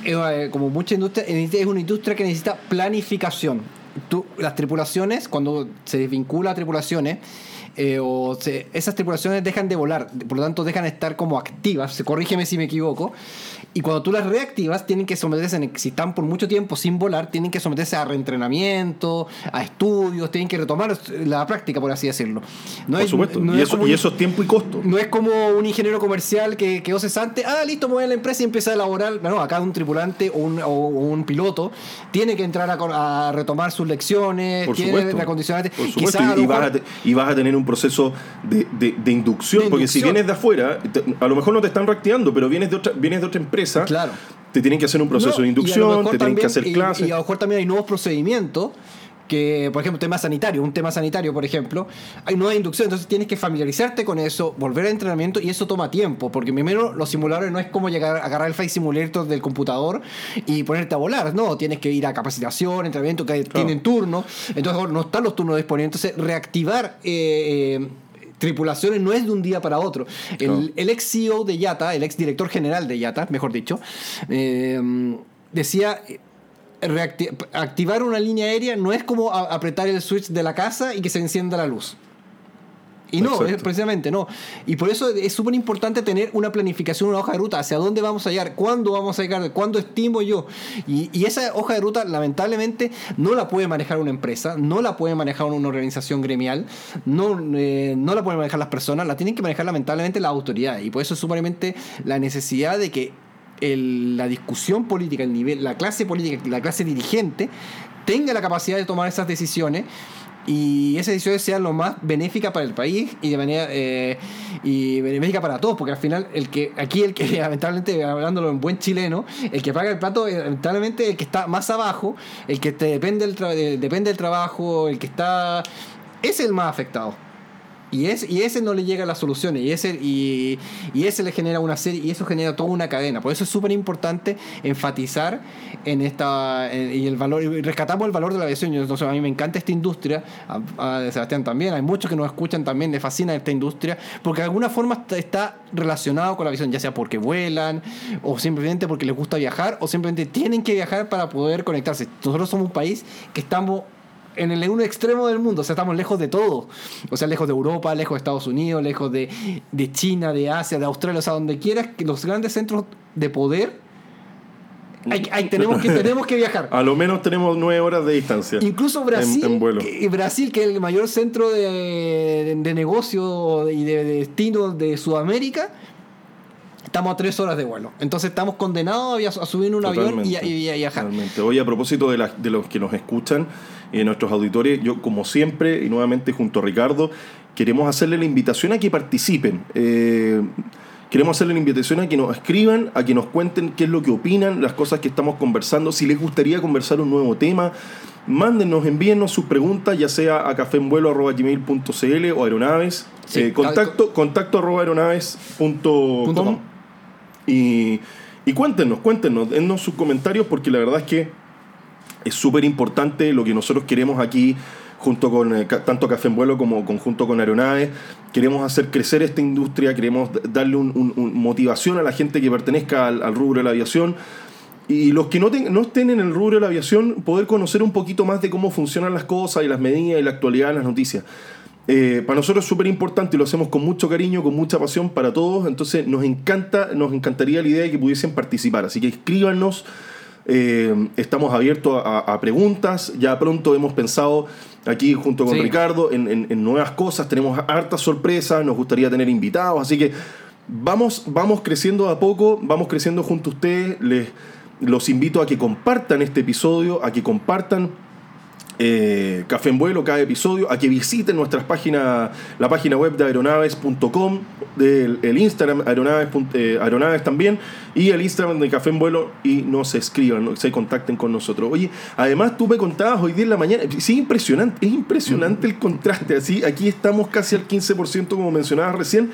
eh, como mucha industria, es una industria que necesita planificación. Tú, las tripulaciones, cuando se desvincula a tripulaciones, eh, o se- esas tripulaciones dejan de volar, por lo tanto dejan de estar como activas, corrígeme si me equivoco, y cuando tú las reactivas tienen que someterse, si están por mucho tiempo sin volar, tienen que someterse a reentrenamiento, a estudios, tienen que retomar la práctica, por así decirlo. No Por es- supuesto. no y, es eso, y es tiempo y costo. no es como un ingeniero comercial que quedó cesante, ah, listo, a la empresa y empieza a elaborar. No, acá un tripulante o un, o un piloto tiene que entrar a, a retomar sus lecciones, Por tiene supuesto. reacondicionar. Por supuesto. Quizás a Y, vas a te- y vas a tener un proceso de, de- de inducción, De porque si vienes de afuera, te- a lo mejor no te están reactivando, pero vienes de otra, vienes de otra empresa, Claro. te tienen que hacer un proceso No, de inducción, te tienen que hacer y- clases. Y a lo mejor también hay nuevos procedimientos que, por ejemplo, tema sanitario, un tema sanitario, por ejemplo, hay nueva inducción, entonces tienes que familiarizarte con eso, volver al entrenamiento y eso toma tiempo, porque primero los simuladores no es como llegar a agarrar el Flight Simulator del computador y ponerte a volar, no, tienes que ir a capacitación, entrenamiento que tienen turno, entonces no están los turnos disponibles, entonces reactivar eh, eh, tripulaciones no es de un día para otro. El, ex CEO de Yata, el ex director general de Yata, mejor dicho, eh, decía... activar una línea aérea no es como apretar el switch de la casa y que se encienda la luz. Y no, es precisamente no. Y por eso es súper importante tener una planificación, una hoja de ruta, hacia dónde vamos a llegar, cuándo vamos a llegar, cuándo estimo yo. Y, y esa hoja de ruta, lamentablemente, no la puede manejar una empresa, no la puede manejar una organización gremial, no, eh, no la pueden manejar las personas, la tienen que manejar lamentablemente las autoridades. Y por eso es súpermente la necesidad de que el- la discusión política, el nivel, la clase política, la clase dirigente, tenga la capacidad de tomar esas decisiones y esas decisiones sean lo más benéficas para el país y de manera eh, y benéfica para todos, porque al final el que aquí el que <laughs> lamentablemente hablándolo en buen chileno, el que paga el plato lamentablemente el que está más abajo, el que te depende del depende del trabajo, el que está es el más afectado. Y, es, y ese no le llega a las soluciones, y ese, y, y ese le genera una serie, y eso genera toda una cadena. Por eso es súper importante enfatizar en esta, en- y el valor, y rescatamos el valor de la aviación. Yo, entonces, a mí me encanta esta industria, a, Sebastián también, hay muchos que nos escuchan también, le fascina esta industria, porque de alguna forma está relacionado con la aviación, ya sea porque vuelan, o simplemente porque les gusta viajar, o simplemente tienen que viajar para poder conectarse. Nosotros somos un país que estamos en el un extremo del mundo, o sea, estamos lejos de todo. O sea, lejos de Europa, lejos de Estados Unidos, lejos de, de China, de Asia, de Australia, o sea, donde quieras, que los grandes centros de poder, hay- hay- tenemos, que, <laughs> tenemos que viajar. A lo menos tenemos nueve horas de distancia. Incluso Brasil, En, en vuelo. que, Brasil, que es el mayor centro de, de negocio y de, de destino de Sudamérica, estamos a tres horas de vuelo. Entonces estamos condenados a, subir en un avión y, a- y a viajar. Totalmente. Oye, a propósito de, la- de los que nos escuchan, eh, nuestros auditores, yo como siempre y nuevamente junto a Ricardo, queremos hacerle la invitación a que participen. Eh, queremos hacerle la invitación a que nos escriban, a que nos cuenten qué es lo que opinan, las cosas que estamos conversando, si les gustaría conversar un nuevo tema. Mándenos, envíennos sus preguntas, ya sea a caféenvuelo.gmail.cl o aeronaves. Sí, Eh, contacto, contacto arroba aeronaves.com. Y, y cuéntenos, cuéntenos, dennos sus comentarios porque la verdad es que es súper importante lo que nosotros queremos aquí junto con eh, tanto Café en Vuelo como conjunto con Aeronaves. Queremos hacer crecer esta industria, queremos darle un, motivación a la gente que pertenezca al, al rubro de la aviación. Y los que no, ten- no estén en el rubro de la aviación, poder conocer un poquito más de cómo funcionan las cosas y las medidas y la actualidad de las noticias. Eh, para nosotros es súper importante y lo hacemos con mucho cariño, con mucha pasión para todos. Entonces nos encanta, nos encantaría la idea de que pudiesen participar. Así que escríbanos. eh, estamos abiertos a, a preguntas. Ya pronto hemos pensado aquí junto con Sí. Ricardo en, en- en nuevas cosas. Tenemos hartas sorpresas. Nos gustaría tener invitados. Así que vamos, vamos creciendo de a poco. Vamos creciendo junto a ustedes. Les, los invito a que compartan este episodio, a que compartan eh, Café en Vuelo cada episodio, a que visiten nuestras páginas, la página web de aeronaves.com, el Instagram aeronaves, eh, aeronaves también, y el Instagram de Café en Vuelo, y nos escriban, ¿no? se contacten con nosotros. Oye, además tú me contabas hoy día en la mañana, sí, impresionante, es impresionante el contraste, así, aquí estamos casi al 15%, como mencionabas recién,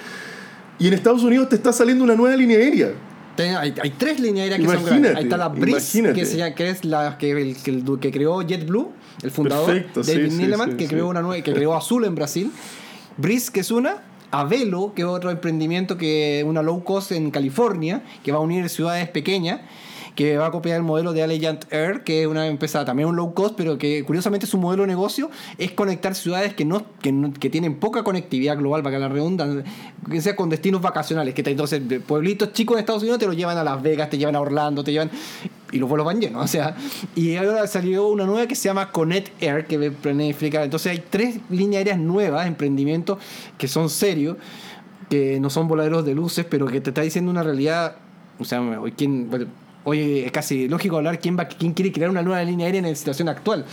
y en Estados Unidos te está saliendo una nueva línea aérea. Hay, hay tres líneas aéreas que son grandes. Ahí está la Breeze, que, se llama- que es la que, el, que, el- que creó JetBlue, el fundador, Perfecto, David sí, que creó una nueva, que creó Azul en Brasil. Breeze, que es una. Avelo, que es otro emprendimiento que una low cost en California, que va a unir ciudades pequeñas. Que va a copiar el modelo de Allegiant Air, que es una empresa también un low cost, pero que curiosamente su modelo de negocio es conectar ciudades que no que, tienen poca conectividad global, para que la redundan, que sea con destinos vacacionales, que entonces pueblitos chicos en Estados Unidos te los llevan a Las Vegas, te llevan a Orlando, te llevan y los vuelos van llenos, o sea, y ahora salió una nueva que se llama Connect Air, que planifica, entonces hay tres líneas aéreas nuevas, emprendimientos que son serios, que no son voladeros de luces, pero que te está diciendo una realidad, o sea, ¿quién, Hoy es casi lógico hablar quién va, quién quiere crear una nueva línea aérea en la situación actual.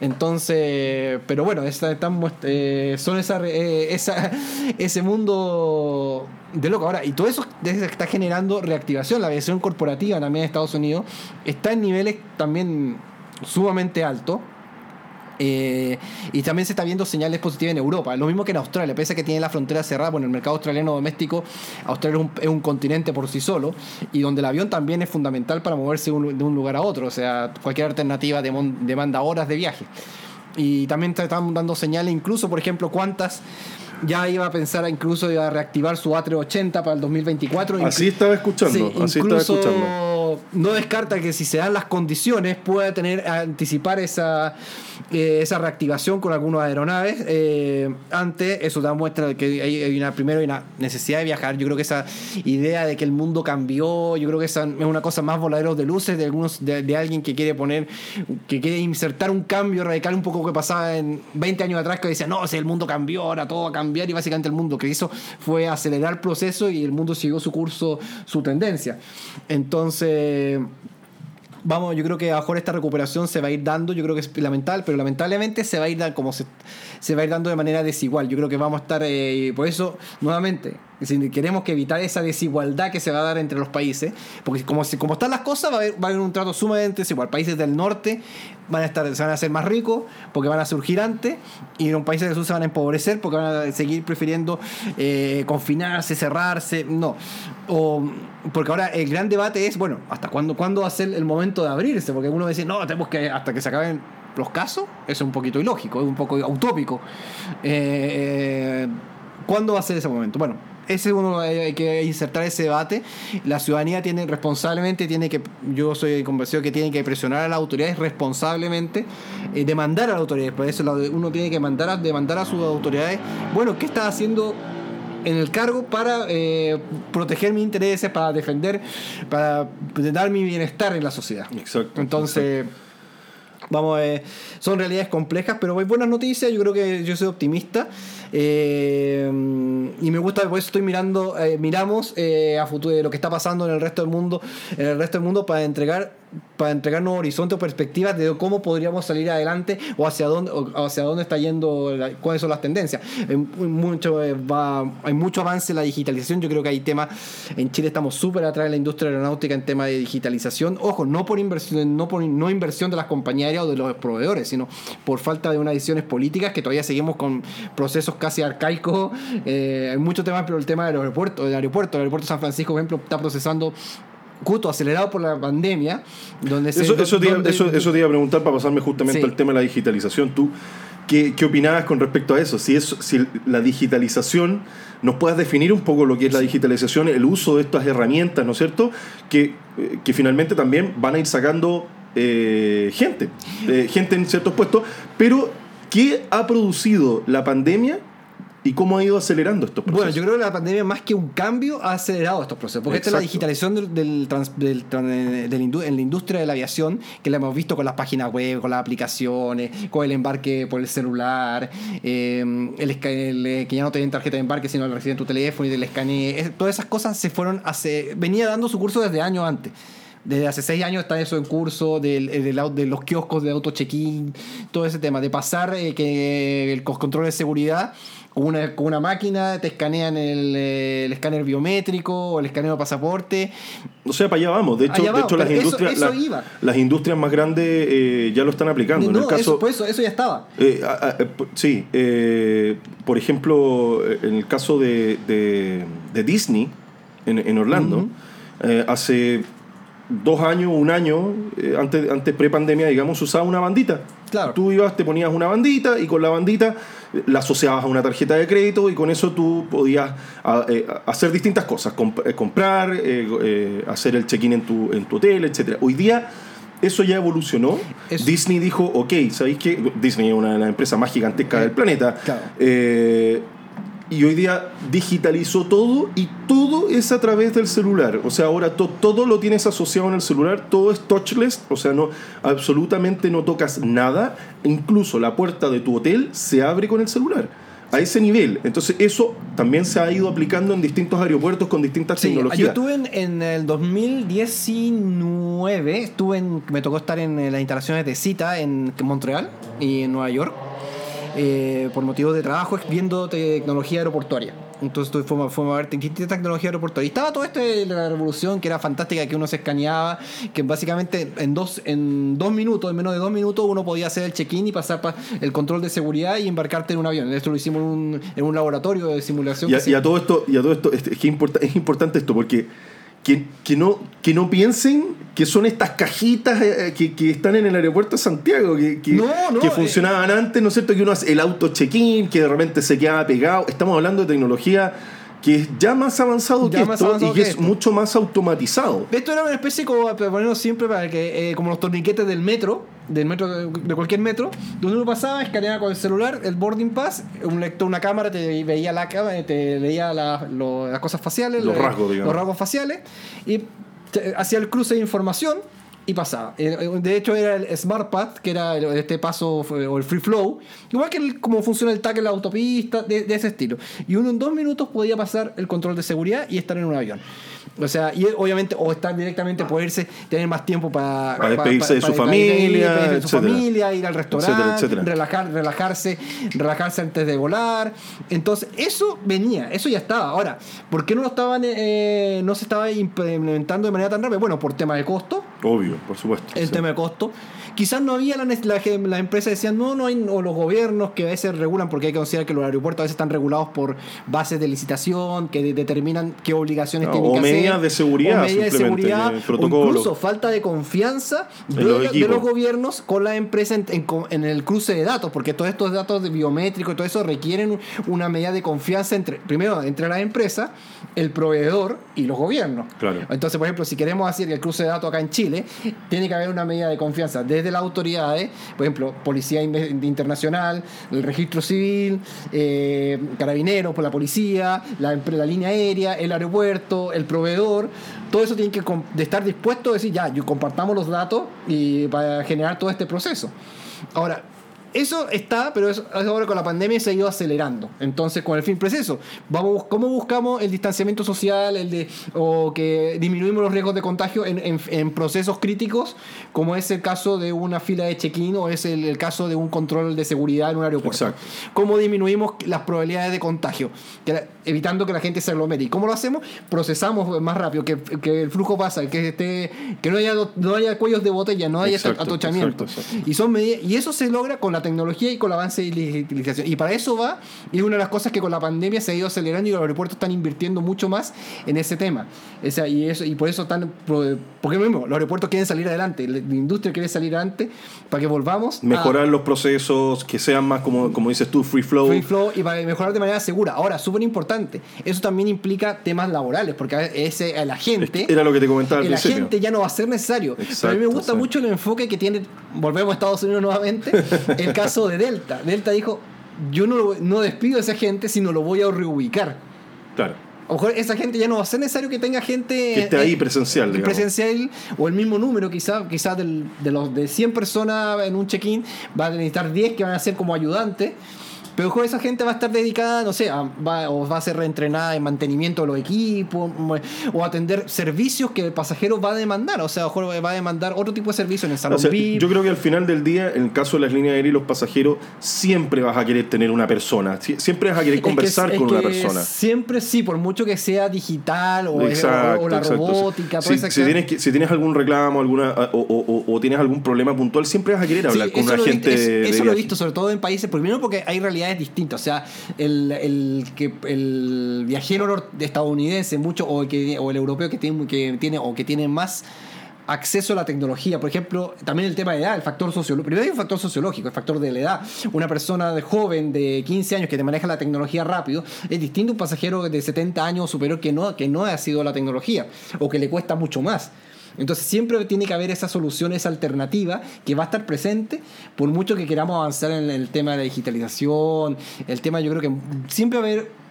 Entonces, pero bueno, esa, eh, son esa, eh, esa, <laughs> ese mundo de loco. Ahora, y todo eso está generando reactivación. La aviación corporativa también en Estados Unidos está en niveles también sumamente altos. Eh, y también se está viendo señales positivas en Europa. Lo mismo que en Australia, pese a que tiene la frontera cerrada, bueno, el mercado australiano doméstico, Australia es un, continente por sí solo y donde el avión también es fundamental para moverse de un lugar a otro. O sea, cualquier alternativa demanda horas de viaje. Y también están dando señales, incluso, por ejemplo, cuántas ya iba a pensar incluso iba a reactivar su A380 para el 2024. Así estaba escuchando, así estaba escuchando. No descarta que si se dan las condiciones pueda tener anticipar esa eh, esa reactivación con algunas aeronaves. Eh, antes, eso da muestra de que hay, una, primero hay una necesidad de viajar. Yo creo que esa idea de que el mundo cambió, yo creo que esa es una cosa más voladeros de luces de algunos de, alguien que quiere poner, que quiere insertar un cambio radical, un poco que pasaba en 20 años atrás, que decía, no, si el mundo cambió, ahora todo va a cambiar, y básicamente el mundo que hizo fue acelerar el proceso y el mundo siguió su curso, su tendencia. Entonces vamos, yo creo que a lo mejor esta recuperación se va a ir dando, yo creo que es lamentable, pero lamentablemente se va a ir dando como se, se va a ir dando de manera desigual. Yo creo que vamos a estar, eh, por eso, nuevamente, queremos que evitar esa desigualdad que se va a dar entre los países, porque como, como están las cosas, va a, haber, va a haber un trato sumamente desigual. Países del norte van a estar, se van a hacer más ricos porque van a surgir antes, y en un país del sur se van a empobrecer porque van a seguir prefiriendo eh, confinarse, cerrarse. No. O, porque ahora el gran debate es, bueno, ¿hasta cuándo, cuándo va a ser el momento de abrirse? Porque uno dice, no, tenemos que, hasta que se acaben los casos, eso es un poquito ilógico, es un poco utópico. Eh, ¿Cuándo va a ser ese momento? Bueno, ese uno hay que insertar ese debate. La ciudadanía tiene responsablemente, tiene que, yo soy convencido que tiene que presionar a las autoridades responsablemente, eh, demandar a las autoridades. Por eso uno tiene que mandar a, demandar a sus autoridades, bueno, ¿qué está haciendo en el cargo para eh, proteger mis intereses, para defender, para dar mi bienestar en la sociedad? Exacto. Entonces... Vamos, eh, son realidades complejas, pero hay buenas noticias. Yo creo que yo soy optimista. Eh, y me gusta, por eso estoy mirando, eh, miramos a futuro lo que está pasando en el resto del mundo, en el resto del mundo para entregar para entregarnos horizontes o perspectivas de cómo podríamos salir adelante o hacia dónde, hacia dónde está yendo, cuáles son las tendencias. Hay mucho, eh, hay mucho avance en la digitalización. Yo creo que hay temas, en Chile estamos súper atrás de la industria aeronáutica en tema de digitalización. Ojo, no por inversión, no por no inversión de las compañías o de los proveedores, sino por falta de unas decisiones políticas que todavía seguimos con procesos casi arcaicos. Eh, hay muchos temas, pero el tema del aeropuerto, del aeropuerto, el aeropuerto de San Francisco, por ejemplo, está procesando justo acelerado por la pandemia, donde eso, eso, te, eso, te iba a preguntar para pasarme justamente al tema de la digitalización. ¿Tú qué, qué opinabas con respecto a eso? Si, es, si la digitalización, nos puedas definir un poco lo que es la digitalización, el uso de estas herramientas, ¿no es cierto? Que, eh, que finalmente también van a ir sacando eh, gente, eh, gente en ciertos puestos, pero ¿qué ha producido la pandemia ¿Y cómo ha ido acelerando estos procesos? Bueno, yo creo que la pandemia, más que un cambio, ha acelerado estos procesos. Porque esta es la digitalización del, del, en la industria de la aviación, que la hemos visto con las páginas web, con las aplicaciones, con el embarque por el celular, eh, el, eh, que ya no te den tarjeta de embarque, sino lo reciben tu teléfono y del escaneo. Todas esas cosas se fueron hace. venía dando su curso desde años antes. Desde hace seis años está eso en curso del, de los kioscos de auto check-in, todo ese tema, de pasar eh, que el control de seguridad con una, con una máquina, te escanean el, el, escáner biométrico o el escaneo de pasaporte. O sea, para allá vamos. De hecho, de hecho las, industrias, las industrias más grandes eh, ya lo están aplicando. en el caso, eso, pues eso, eso ya estaba. Eh, sí, eh, por ejemplo, en el caso de, de, Disney, en, en Orlando, hace dos años, un año, eh, antes, antes pre-pandemia, digamos, usaba una bandita. Claro. Tú ibas, te ponías una bandita y con la bandita eh, la asociabas a una tarjeta de crédito y con eso tú podías a- eh, hacer distintas cosas, comp- comprar, eh, hacer el check-in en tu, en tu hotel, etc. Hoy día eso ya evolucionó. Eso. Disney dijo, ok, ¿sabéis qué? Disney es una de las empresas más gigantescas del planeta. Claro. Y hoy día digitalizó todo y todo es a través del celular. O sea, ahora to- todo lo tienes asociado en el celular, todo es touchless, o sea, no absolutamente no tocas nada, incluso la puerta de tu hotel se abre con el celular. A ese nivel. Entonces, eso también se ha ido aplicando en distintos aeropuertos con distintas Sí, yo tecnologías. estuve en, en el 2019, estuve en, me tocó estar en las instalaciones de Cita en Montreal y en Nueva York, eh, por motivos de trabajo, viendo tecnología aeroportuaria. Entonces fuimos, fuimos a ver distintas tecnologías aeroportuarias. Y estaba todo esto de la revolución que era fantástica, que uno se escaneaba, que básicamente en dos, en dos minutos, en menos de dos minutos, uno podía hacer el check-in y pasar pa- el control de seguridad y embarcarte en un avión. Esto lo hicimos en un, en un laboratorio de simulación. Y a, y todo esto, y a todo esto es, es que importa- es importante esto porque que, que no, que no piensen que son estas cajitas eh, que, que están en el aeropuerto de Santiago, que, que, No, no, que eh. funcionaban antes, ¿no es cierto? Que uno hace el auto check-in, que de repente se quedaba pegado. Estamos hablando de tecnología que es ya más avanzado Ya que más esto avanzado y que, es esto. mucho más automatizado. Esto era una especie como, para ponerlo siempre, para que, eh, como los torniquetes del metro, del metro de, cualquier metro, donde uno pasaba, escaneaba con el celular, el boarding pass, un lector, una cámara te veía la cámara, te leía la- lo- las cosas faciales, Los lo- rasgos, digamos. los rasgos faciales, y hacía el cruce de información y pasaba. Eh, eh, De hecho, era el Smart Path, que era este paso fue- o el Free Flow, igual que el, como funciona el tag en la autopista, de ese estilo. Y uno en dos minutos podía pasar el control de seguridad y estar en un avión. O sea, y obviamente, o estar directamente, poder irse, tener más tiempo para, Para despedirse de su para- familia, de su etcétera. familia, ir al restaurante, Etcétera, etcétera. Relajar, relajarse, relajarse antes de volar. Entonces, eso venía, eso ya estaba. Ahora, ¿por qué no lo estaban, eh, no se estaba implementando de manera tan rápida? Bueno, por tema de costo, Obvio, por supuesto. el sí. tema de costo. Quizás no había la, la, que las empresas decían, no, no hay, o los gobiernos que a veces regulan, porque hay que considerar que los aeropuertos a veces están regulados por bases de licitación que de- determinan qué obligaciones No, tienen o que hacer. medidas de seguridad, o medidas de seguridad, o incluso falta de confianza de, los de gobiernos con la empresa en, en co- en el cruce de datos, porque todos estos datos de biométricos y todo eso requieren una medida de confianza entre, primero, entre la empresa, el proveedor y los gobiernos. Claro. Entonces, por ejemplo, si queremos hacer el cruce de datos acá en Chile, tiene que haber una medida de confianza desde las autoridades, por ejemplo, Policía Internacional, el Registro Civil, eh, Carabineros, por la policía, la, línea aérea, el aeropuerto, el proveedor. Todo eso tiene que de estar dispuesto a decir, ya, yo compartamos los datos y para generar todo este proceso. Ahora, eso está, pero eso, ahora con la pandemia se ha ido acelerando. Entonces, con el fin preciso, vamos, ¿cómo buscamos el distanciamiento social, el de, o que disminuimos los riesgos de contagio en, en- en procesos críticos, como es el caso de una fila de check-in o es el, el caso de un control de seguridad en un aeropuerto? Exacto. ¿Cómo disminuimos las probabilidades de contagio? Que la- evitando que la gente se aglomere. ¿Y cómo lo hacemos? Procesamos más rápido, que, que el flujo pasa, que esté, que no haya, no haya cuellos de botella, no haya Exacto, atochamiento. exacto. Y, son medidas- y eso se logra con la tecnología y con el avance de digitalización. Y para eso va, y es una de las cosas que con la pandemia se ha ido acelerando y los aeropuertos están invirtiendo mucho más en ese tema. O sea, y, eso, y por eso están. Porque mismo, los aeropuertos quieren salir adelante, la la industria quiere salir adelante para que volvamos Mejorar a los procesos, que sean más, como, como dices tú, free flow. free flow y para mejorar de manera segura. Ahora, súper importante, eso también implica temas laborales, porque a ese, a la gente. Era lo que te comentaba al el principio. agente ya no va a ser necesario. Pero a mí me Exacto, gusta sí. mucho el enfoque que tiene, volvemos a Estados Unidos nuevamente, <laughs> el caso de Delta. Delta dijo, yo no, lo- no despido a esa gente, sino lo voy a reubicar. Claro. A lo mejor esa gente ya no va a ser necesario que tenga gente Que esté ahí eh, presencial, digamos. presencial o el mismo número quizás quizás del- de los de 100 personas en un check-in va a necesitar 10 que van a ser como ayudantes pero mejor esa gente va a estar dedicada, no sé, a- va, o va a ser reentrenada en mantenimiento de los equipos, mm, o atender servicios que el pasajero va a demandar. O sea, a lo mejor va a demandar otro tipo de servicio en el salón O sea, VIP. yo creo que al final del día, en el caso de las líneas aéreas y los pasajeros, siempre vas a querer tener una persona. Sie- Siempre vas a querer Es que- conversar es con una persona. Siempre sí, por mucho que sea digital o, Exacto, o- o la exacto. robótica, Si, toda esa si tienes, que- si tienes algún reclamo alguna, o, o- o- o tienes algún problema puntual, siempre vas a querer hablar Sí, con un eso lo he agente visto- es- de, de Eso lo he visto sobre todo en países, primero porque hay realidades distintas. O sea, el, el, que, el viajero estadounidense, mucho, o, que, o el europeo que tiene, que tiene, o que tiene más acceso a la tecnología. Por ejemplo, también el tema de edad, el factor sociológico. Primero hay un factor sociológico, el factor de la edad. Una persona de joven de 15 años que te maneja la tecnología rápido es distinto a un pasajero de 70 años o superior que no, que no ha sido la tecnología o que le cuesta mucho más. Entonces siempre tiene que haber esa solución, esa alternativa que va a estar presente por mucho que queramos avanzar en el tema de la digitalización, el tema yo creo que siempre va a haber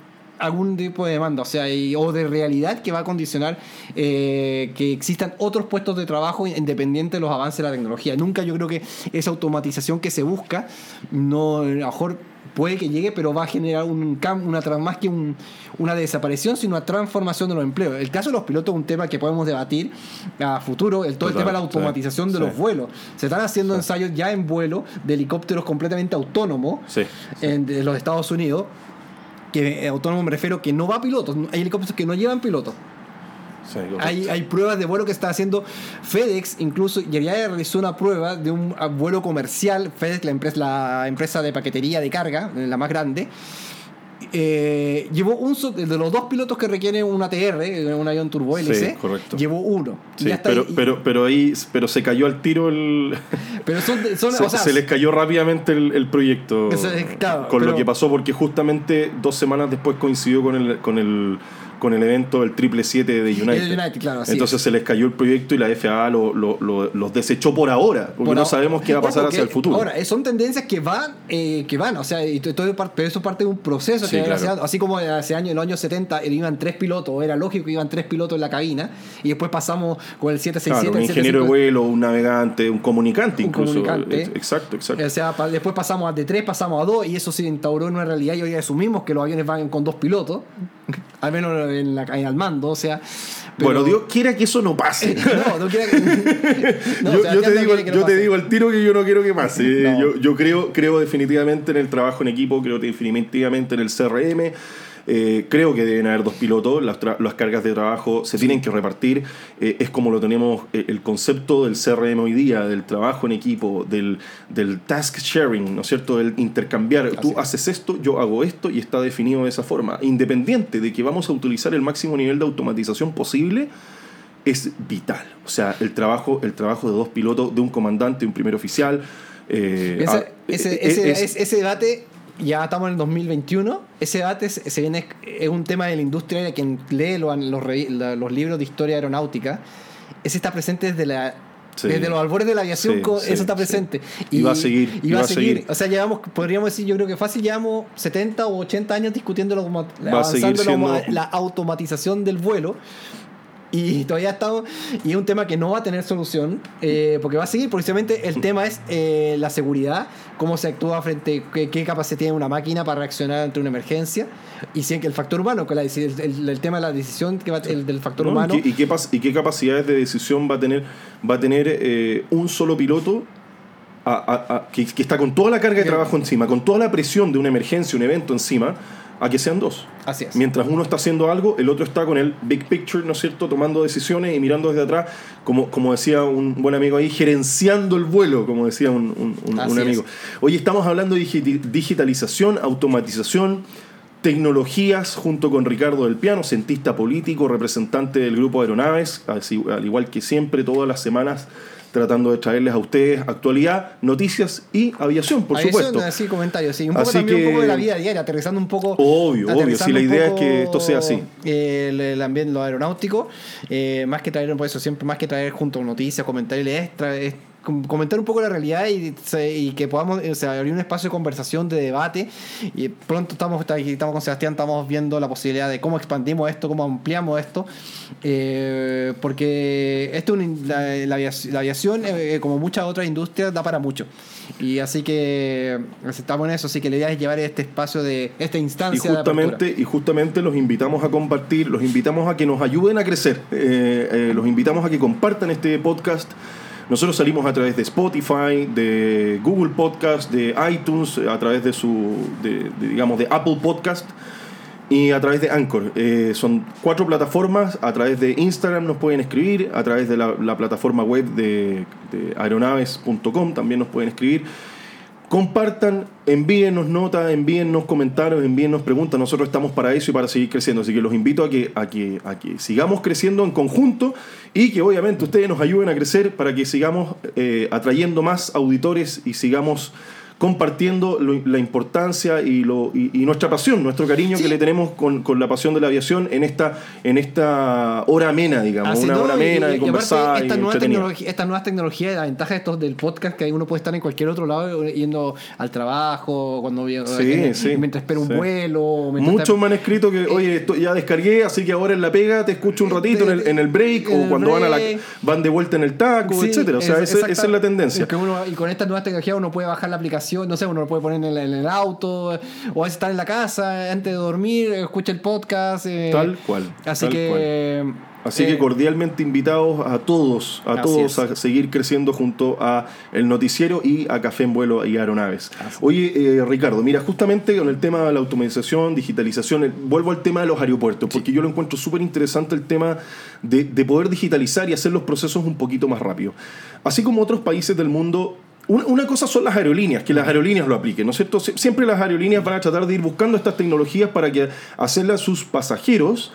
algún tipo de demanda, o sea, o de realidad que va a condicionar eh, que existan otros puestos de trabajo independientes de los avances de la tecnología. Nunca yo creo que esa automatización que se busca, no, a lo mejor puede que llegue, pero va a generar un una más que una desaparición, sino una transformación de los empleos. El caso de los pilotos es un tema que podemos debatir a futuro, el, todo el tema de la automatización de los vuelos. Se están haciendo ensayos ya en vuelo de helicópteros completamente autónomos en los Estados Unidos que eh, autónomo me refiero que no va a pilotos, hay helicópteros que no llevan pilotos. Hay, hay, pruebas de vuelo que está haciendo FedEx, incluso ya realizó una prueba de un vuelo comercial, FedEx, la empresa, la empresa de paquetería de carga, la más grande, eh, llevó un de los dos pilotos que requieren un ATR, eh, un avión turbo hélice, llevó uno. pero, pero, pero ahí pero se cayó al tiro el. <laughs> Pero son, se, les cayó rápidamente el, proyecto. con lo que pasó, porque justamente dos semanas después coincidió con el, con el con el evento del triple 7 de United. Entonces se les cayó el proyecto y la FAA lo, los desechó por ahora, porque no sabemos qué va a pasar hacia el futuro. Ahora, eh, son tendencias que van, eh, que van, o sea, y todo, pero eso parte de un proceso. así como hace años, en los años 70 iban tres pilotos, era lógico que iban tres pilotos en la cabina, y después pasamos con el 767. un ingeniero de vuelo, un navegante, un comunicante incluso. Exacto, exacto. O sea, después pasamos de tres, pasamos a dos, y eso se instauró en una realidad y hoy asumimos que los aviones van con dos pilotos, al menos en la, al mando, o sea... Bueno, Dios quiera que eso no pase. <laughs> no, no quiera que... <laughs> yo, te, digo, yo te digo el tiro que yo no quiero que pase. Yo, yo creo, creo definitivamente en el trabajo en equipo, creo definitivamente en el CRM. Eh, creo que deben haber dos pilotos, las, las cargas de trabajo se tienen que repartir. Eh, es como lo tenemos eh, el concepto del CRM hoy día, del trabajo en equipo, del, del task sharing, ¿no es cierto? Del intercambiar. Tú haces esto, yo hago esto y está definido de esa forma. Independiente de que vamos a utilizar el máximo nivel de automatización posible, es vital. O sea, el trabajo, el trabajo de dos pilotos, de un comandante, un primer oficial. ese, ese, debate ya estamos en el 2021, ese debate se viene, es un tema de la industria de quien lee los, los, libros de historia aeronáutica, ese está presente desde la Desde los albores de la aviación, eso está presente. Y, va a seguir. Y va a seguir. O sea, llevamos, podríamos decir, yo creo que fácil, llevamos 70 o 80 años discutiendo lo, la, automatización del vuelo. Y <laughs> todavía estamos. Y es un tema que no va a tener solución, eh, porque va a seguir. Precisamente el <laughs> tema es eh, la seguridad, cómo se actúa frente. Qué, qué, capacidad tiene una máquina para reaccionar ante una emergencia. Y si el factor humano, que el, el, tema de la decisión que va, el, del factor humano. ¿y qué, y, qué, capacidades de decisión va a tener, va a tener eh, un solo piloto que, que, está con toda la carga de trabajo encima, con toda la presión de una emergencia, un evento encima? a que sean dos. Así es. Mientras uno está haciendo algo, el otro está con el big picture, ¿no es cierto?, tomando decisiones y mirando desde atrás, como, como decía un buen amigo ahí, gerenciando el vuelo, como decía un, un, amigo. Hoy estamos hablando de digitalización, automatización, tecnologías, junto con Ricardo del Piano, cientista político, representante del grupo Aeronaves, al igual que siempre, todas las semanas tratando de traerles a ustedes actualidad, noticias y aviación, por supuesto. Sí, comentarios, sí. Un poco también un poco de la vida diaria, aterrizando un poco. Obvio, obvio. Sí, la idea es que esto sea así. El, ambiente, lo aeronáutico, eh, más que traer, por eso siempre más que traer junto noticias, comentarios extra, comentar un poco la realidad y, y, que podamos o sea, abrir un espacio de conversación, de debate. Y pronto estamos, estamos con Sebastián, estamos viendo la posibilidad de cómo expandimos esto, cómo ampliamos esto. Eh, porque esto, la, la, aviación, eh, como muchas otras industrias, da para mucho. Y así que estamos en eso, así que la idea es llevar este espacio de esta instancia. Y justamente, y justamente los invitamos a compartir, los invitamos a que nos ayuden a crecer, eh, los invitamos a que compartan este podcast nosotros salimos a través de Spotify, de Google Podcast, de iTunes, a través de su, digamos, de Apple Podcast y a través de Anchor. Eh, son cuatro plataformas. A través de Instagram nos pueden escribir, a través de la, plataforma web de, de aeronaves.com también nos pueden escribir compartan, envíennos notas, envíennos comentarios, envíennos preguntas. Nosotros estamos para eso y para seguir creciendo. Así que los invito a que, a que, a que sigamos creciendo en conjunto y que obviamente ustedes nos ayuden a crecer para que sigamos eh, atrayendo más auditores y sigamos compartiendo lo- la importancia y, lo, y, y nuestra pasión, nuestro cariño Sí. que le tenemos con, con la pasión de la aviación en esta, en esta hora amena, digamos, Así, una ¿no? hora amena de y aparte, conversar y esta nueva tecnología, estas nuevas tecnologías, la ventaja de estos del podcast que uno puede estar en cualquier otro lado yendo al trabajo, cuando Sí, sí, mientras espera un vuelo, Muchos está- me han escrito que, oye, esto ya descargué, así que ahora en la pega te escucho un ratito en el, en el break En o el cuando van, a la, van de vuelta en el taco, etcétera. O sea, esa exacta- es la tendencia. uno- y con estas nuevas tecnologías uno puede bajar la aplicación, no sé, uno lo puede poner en el, en el auto, o a veces estar en la casa antes de dormir, escucha el podcast. eh, Tal cual, Así tal que. Así eh, que cordialmente invitados a todos, a Así todos es. a seguir creciendo junto a el noticiero y a Café en Vuelo y Aeronaves. Oye, eh, Ricardo, mira, justamente con el tema de la automatización, digitalización, el- vuelvo al tema de los aeropuertos, porque yo lo encuentro súper interesante el tema de, de poder digitalizar y hacer los procesos un poquito más rápido. Así como otros países del mundo una, cosa son las aerolíneas, que las aerolíneas lo apliquen, ¿no es cierto? Sie- Siempre las aerolíneas van a tratar de ir buscando estas tecnologías para que hacerle a sus pasajeros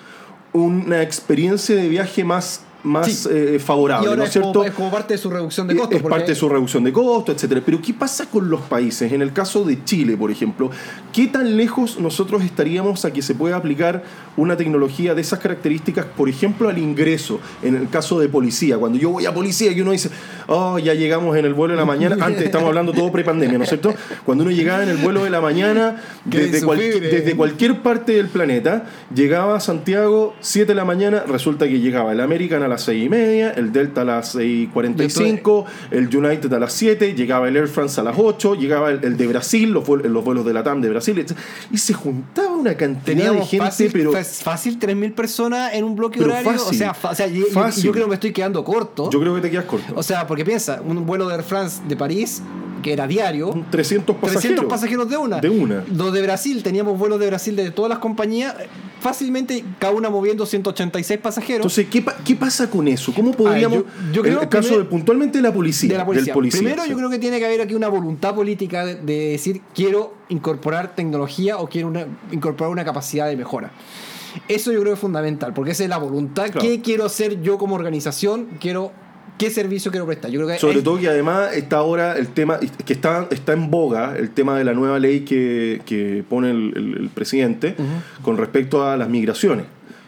una experiencia de viaje más, más Sí. eh, Y favorable, ahora ¿no es cierto? como, es como parte de su reducción de costos. es parte de su reducción de costos, etcétera. Pero ¿qué pasa con los países? En el caso de Chile, por ejemplo, ¿qué tan lejos nosotros estaríamos a que se pueda aplicar una tecnología de esas características, por ejemplo, al ingreso? En el caso de policía, cuando yo voy a policía y uno dice, oh, ya llegamos en el vuelo de la mañana, <laughs> antes estamos hablando todo prepandemia, ¿no es cierto? Cuando uno llegaba en el vuelo de la mañana, cual- desde cualquier parte del planeta, llegaba a Santiago 7 de la mañana, resulta que llegaba el American a las 6 y media, el Delta a las 6 y 45, el United a las 7, llegaba el Air France a las 8, llegaba el, el de Brasil, los, vuel- los vuelos de la TAM de Brasil, etc. y se juntaba una cantidad Teníamos de gente, fácil, pero... fácil 3.000 personas en un bloque horario. fácil, o sea, fa- o sea, y- y- y fácil. yo creo que me estoy quedando corto. Yo creo que te quedas corto. O sea, porque piensa, un vuelo de Air France de París, que era diario, 300 pasajeros. 300 pasajeros de una. De una. Los de Brasil, teníamos vuelos de Brasil de todas las compañías, fácilmente cada una moviendo 186 pasajeros. Entonces, ¿qué, pa- qué pasa con eso? ¿Cómo podríamos, yo- yo creo en el caso primer- de, puntualmente de la policía, de la policía. del policía? Primero, sí. yo creo que tiene que haber aquí una voluntad política de, de decir quiero incorporar tecnología o quiero una- incorporar una capacidad de mejora. Eso yo creo que es fundamental, porque esa es la voluntad. Claro. ¿Qué quiero hacer yo como organización? Quiero, ¿Qué servicio quiero prestar? Yo creo que Sobre es- todo que además está ahora el tema, que está, está en boga, el tema de la nueva ley que, que pone el, el- el presidente con respecto a las migraciones.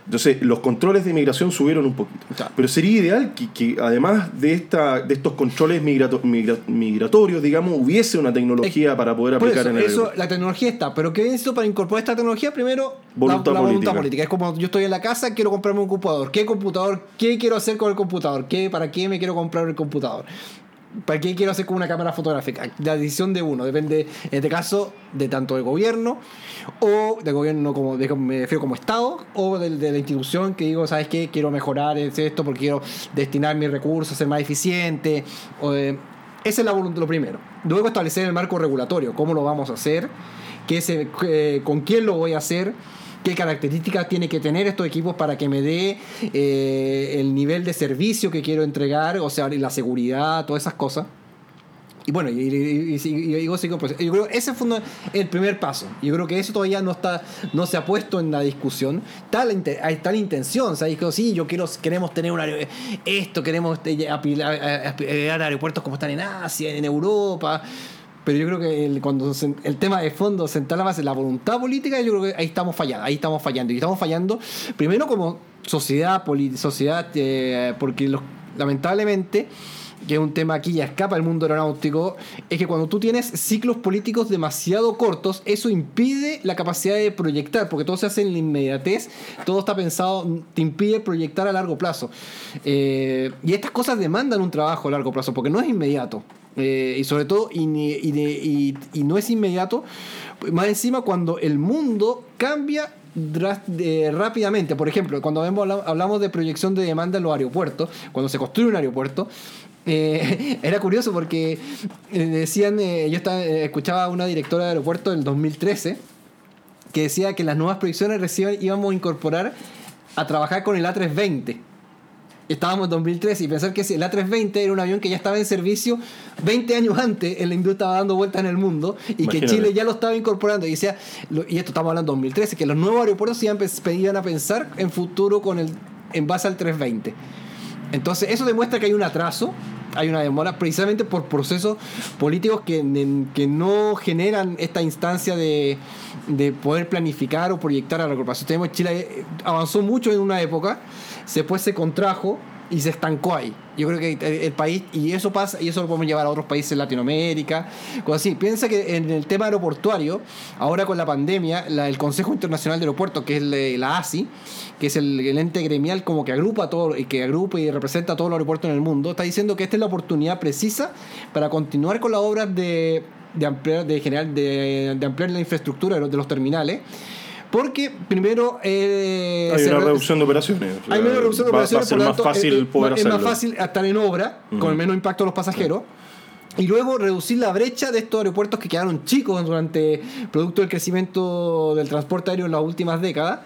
Entonces, los controles de migración subieron un poquito. Claro. Pero sería ideal que, que además de, esta, de estos controles migrato- migra- migratorios, digamos, hubiese una tecnología para poder aplicar eso, en el eso, aeropuerto. la tecnología está, pero ¿qué necesito para incorporar esta tecnología? Primero, Voluntad la, la voluntad política. política. Es como yo estoy en la casa, quiero comprarme un computador. ¿Qué computador? ¿Qué quiero hacer con el computador? ¿Qué, ¿Para qué me quiero comprar el computador? ¿Para qué quiero hacer con una cámara fotográfica? La decisión de uno depende, en este caso, de tanto del gobierno o del gobierno como de- me refiero como Estado o del- de, la institución que digo, ¿sabes qué? Quiero mejorar es esto porque quiero destinar mis recursos, ser más eficiente. O, esa es la voluntad, lo primero. Luego establecer el marco regulatorio, cómo lo vamos a hacer, qué se, eh, con quién lo voy a hacer, qué características tiene que tener estos equipos para que me dé eh, el nivel de servicio que quiero entregar, o sea, la seguridad, todas esas cosas. Y bueno, y, y- y- pues, yo creo que ese fue el primer paso. Yo creo que eso todavía no está, no se ha puesto en la discusión. Inte- hay tal intención, ¿sabes? Que sí, yo quiero, queremos tener un aer- esto, queremos este, apilar- aeropuertos como están en Asia, en Europa. Pero yo creo que cuando se- el tema de fondo central la base la voluntad política, yo creo que ahí estamos fallando, ahí estamos fallando. Y estamos fallando primero como sociedad, sociedad eh, porque lamentablemente que es un tema aquí ya escapa del mundo aeronáutico, es que cuando tú tienes ciclos políticos demasiado cortos, eso impide la capacidad de proyectar, porque todo se hace en la inmediatez, todo está pensado, te impide proyectar a largo plazo. Eh, y estas cosas demandan un trabajo a largo plazo, porque no es inmediato. Eh, y sobre todo, y, no es inmediato, más encima cuando el mundo cambia de- rápidamente. Por ejemplo, cuando vemos, habla- hablamos de proyección de demanda en los aeropuertos, cuando se construye un aeropuerto, eh, <laughs> era curioso porque eh, decían, eh, yo estaba, eh, escuchaba a una directora de aeropuerto del 2013 que decía que las nuevas proyecciones recién íbamos a incorporar a trabajar con el A320. Estábamos en 2013 y pensar que el A320 era un avión que ya estaba en servicio 20 años antes, el industria estaba dando vueltas en el mundo y que Chile ya lo estaba incorporando. Y decía, y esto estamos hablando en 2013, que los nuevos aeropuertos iban, iban a pensar en futuro con el, en base al 320. Entonces, eso demuestra que hay un atraso hay una demora precisamente por procesos políticos que, que no generan esta instancia de, de, poder planificar o proyectar a la corporación. Tenemos Chile eh, avanzó mucho en una época, después se contrajo y se estancó ahí. Yo creo que el país, y eso pasa, y eso lo podemos llevar a otros países de Latinoamérica, cosas así. Piensa que en el tema aeroportuario, ahora con la pandemia, el Consejo Internacional de Aeropuertos, que es la ASI, que es el, ente gremial como que agrupa todo, y que agrupa y representa a todos los aeropuertos en el mundo, está diciendo que esta es la oportunidad precisa para continuar con las obras de, de ampliar, de, de, de ampliar la infraestructura de los, de los terminales porque primero. Eh, hay una reducción de operaciones. Hay una reducción de operaciones. Va, a ser más fácil eh, poder es, Es más fácil estar en obra, con el menos impacto a los pasajeros. Y luego reducir la brecha de estos aeropuertos que quedaron chicos durante producto del crecimiento del transporte aéreo en las últimas décadas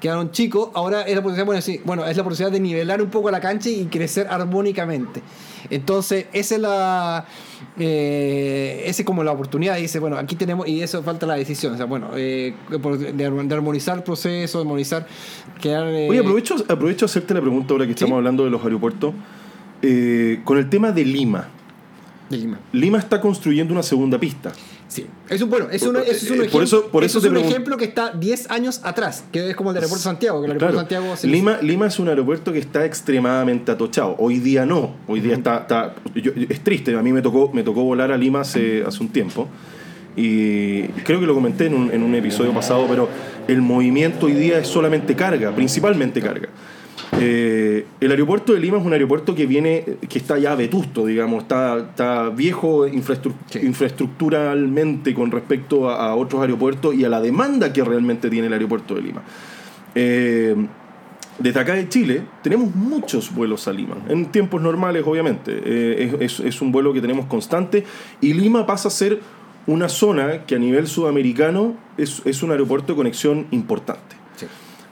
quedaron chicos, ahora es la posibilidad, bueno, sí, bueno, es la posibilidad de nivelar un poco la cancha y crecer armónicamente. Entonces, esa es la eh, esa es como la oportunidad, dice, bueno, aquí tenemos, y eso falta la decisión, o sea, bueno, eh, de, armonizar el proceso, de armonizar, quedar... Eh, Oye, aprovecho, aprovecho a hacerte la pregunta ahora que estamos hablando de los aeropuertos, eh, con el tema de Lima. De Lima. Lima está construyendo una segunda pista. Sí, es un, bueno, es, un, es un, ejemplo, por eso, por eso, es un ejemplo que está 10 años atrás, que es como el de Aeropuerto Santiago. Que el aeropuerto Santiago Lima, Lima es un aeropuerto que está extremadamente atochado. Hoy día no. Hoy día está. está es triste. A mí me tocó, me tocó volar a Lima hace, hace un tiempo. Y creo que lo comenté en un, en un episodio pasado, pero el movimiento hoy día es solamente carga, principalmente carga. Eh, el aeropuerto de Lima es un aeropuerto que viene, que está ya vetusto, digamos, está, está viejo infraestructuralmente con respecto a, otros aeropuertos y a la demanda que realmente tiene el aeropuerto de Lima. Eh, desde acá de Chile tenemos muchos vuelos a Lima, en tiempos normales obviamente. Eh, es, es, un vuelo que tenemos constante y Lima pasa a ser una zona que a nivel sudamericano es, es un aeropuerto de conexión importante.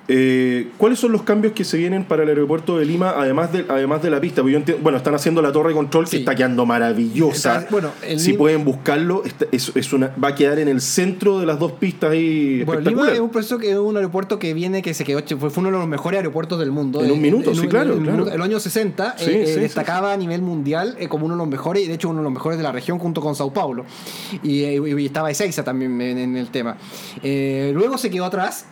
Eh, ¿Cuáles son los cambios que se vienen para el aeropuerto de Lima, además de, además de la pista? bueno, están haciendo la torre de control que está quedando maravillosa. bueno, si pueden buscarlo, es, una, va a quedar en el centro de las dos pistas ahí. Bueno, Lima es un proceso que es un aeropuerto que viene, que se quedó, fue, uno de los mejores aeropuertos del mundo. En un minuto, sí, claro. En, el año 60 eh, eh, destacaba a nivel mundial como uno de los mejores, y de hecho uno de los mejores de la región junto con Sao Paulo. Y, estaba Ezeiza también en, el tema. luego se quedó atrás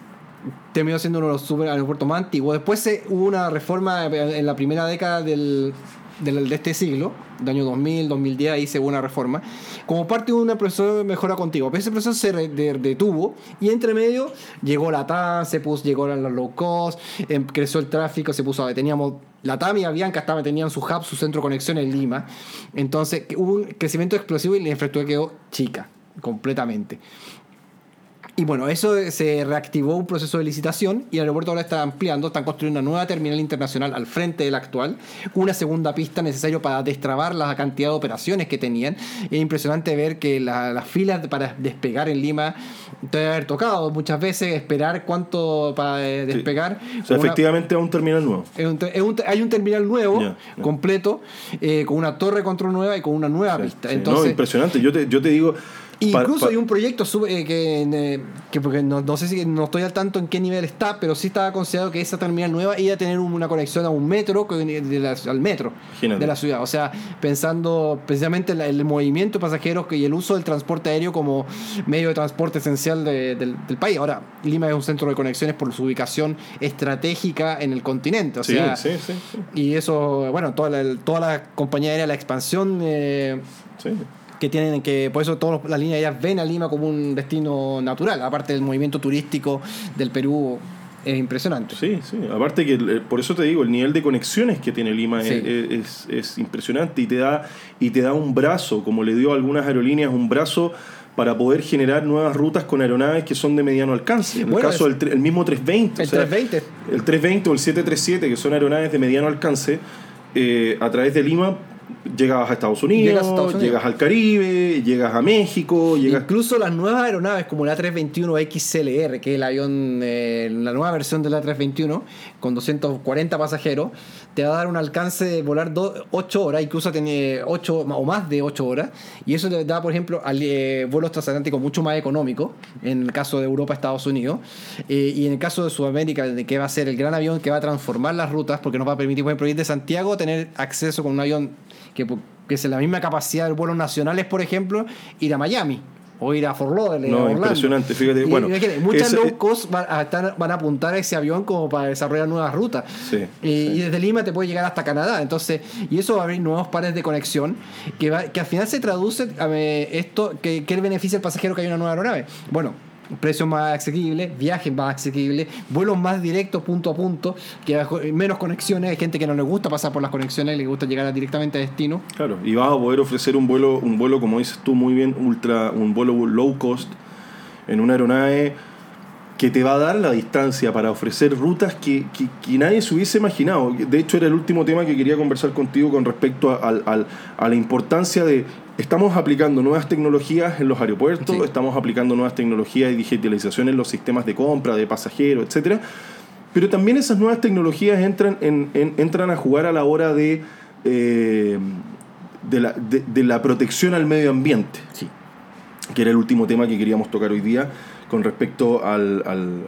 terminó siendo uno de los super aeropuertos más antiguos. Después se, hubo una reforma en la primera década del, de este siglo, del año 2000, 2010, ahí se hubo una reforma, como parte de un proceso de mejora continua. Pero ese proceso se detuvo y entre medio llegó la TAM, se puso, llegó la low cost, em, creció el tráfico, se puso, teníamos la TAM y Avianca estaba, tenían su hub, su centro de conexión en Lima. Entonces hubo un crecimiento explosivo y la infraestructura quedó chica, completamente. Y bueno, eso se reactivó un proceso de licitación y el aeropuerto ahora está ampliando, están construyendo una nueva terminal internacional al frente del actual, una segunda pista necesaria para destrabar la cantidad de operaciones que tenían. Es impresionante ver que las filas para despegar en Lima te debe haber tocado muchas veces, esperar cuánto para eh, despegar. O sea, efectivamente es un terminal nuevo. hay un terminal nuevo, completo, eh, con una torre de control nueva y con una nueva pista. Entonces, no, impresionante. Yo te, yo te digo Incluso hay un proyecto eh, que, eh, que, porque no, sé si no estoy al tanto en qué nivel está, pero sí estaba considerado que esa terminal nueva iba a tener una conexión a un metro al metro de la ciudad. O sea, pensando precisamente en el movimiento de pasajeros y el uso del transporte aéreo como medio de transporte esencial del, país. Ahora, Lima es un centro de conexiones por su ubicación estratégica en el continente. O sea, sí, sí, sí, Y eso, bueno, toda la, toda la compañía aérea, la expansión. Eh, que tienen que, por eso todas las líneas ellas ven a Lima como un destino natural, aparte del movimiento turístico del Perú es impresionante. Sí, sí, aparte que eh, por eso te digo, el nivel de conexiones que tiene Lima es, es, impresionante y te, da, y te da un brazo, como le dio a algunas aerolíneas, un brazo para poder generar nuevas rutas con aeronaves que son de mediano alcance. En el caso del el mismo 320. El 320. El 320 o el 737, que son aeronaves de mediano alcance, eh, a través de Lima Llegas a Estados Unidos, Llegas a Estados Unidos. llegas al Caribe, llegas a México, llegas... Incluso las nuevas aeronaves como la 321 XLR, que es el avión, eh, la nueva versión de la 321, con 240 pasajeros, te va a dar un alcance de volar 8 horas, incluso tiene 8 o más de 8 horas, y eso te da, por ejemplo, al, eh, vuelos transatlánticos mucho más económicos, en el caso de Europa, Estados Unidos, eh, y en el caso de Sudamérica, que va a ser el gran avión que va a transformar las rutas, porque nos va a permitir, por ejemplo, ir de Santiago a tener acceso con un avión que, que es la misma capacidad de vuelos nacionales, por ejemplo, ir a Miami o ir a Fort Lauderdale, No, Orlando. impresionante, fíjate, Y bueno, imagínate, muchas ese- low cost van a, estar- van a apuntar a ese avión como para desarrollar nuevas rutas. Sí, y, y desde Lima te puede llegar hasta Canadá. Entonces, y eso va a abrir nuevos pares de conexión que, va- que al final se traduce a esto, que, que beneficia al pasajero que hay una nueva aeronave. Bueno, precios más asequibles, viajes más asequibles, vuelos más directos punto a punto, que menos conexiones, hay gente que no le gusta pasar por las conexiones, le gusta llegar directamente a destino. Claro, y vas a poder ofrecer un vuelo, un vuelo como dices tú muy bien, ultra, un vuelo low cost en una aeronave que te va a dar la distancia para ofrecer rutas que, que- que nadie se hubiese imaginado. De hecho, era el último tema que quería conversar contigo con respecto a, a la importancia de... Estamos aplicando nuevas tecnologías en los aeropuertos, Sí. estamos aplicando nuevas tecnologías y digitalización en los sistemas de compra, de pasajeros, etcétera. Pero también esas nuevas tecnologías entran, en- en- entran a jugar a la hora de, eh, de, la, de- de la protección al medio ambiente, Sí. que era el último tema que queríamos tocar hoy día con respecto al, al-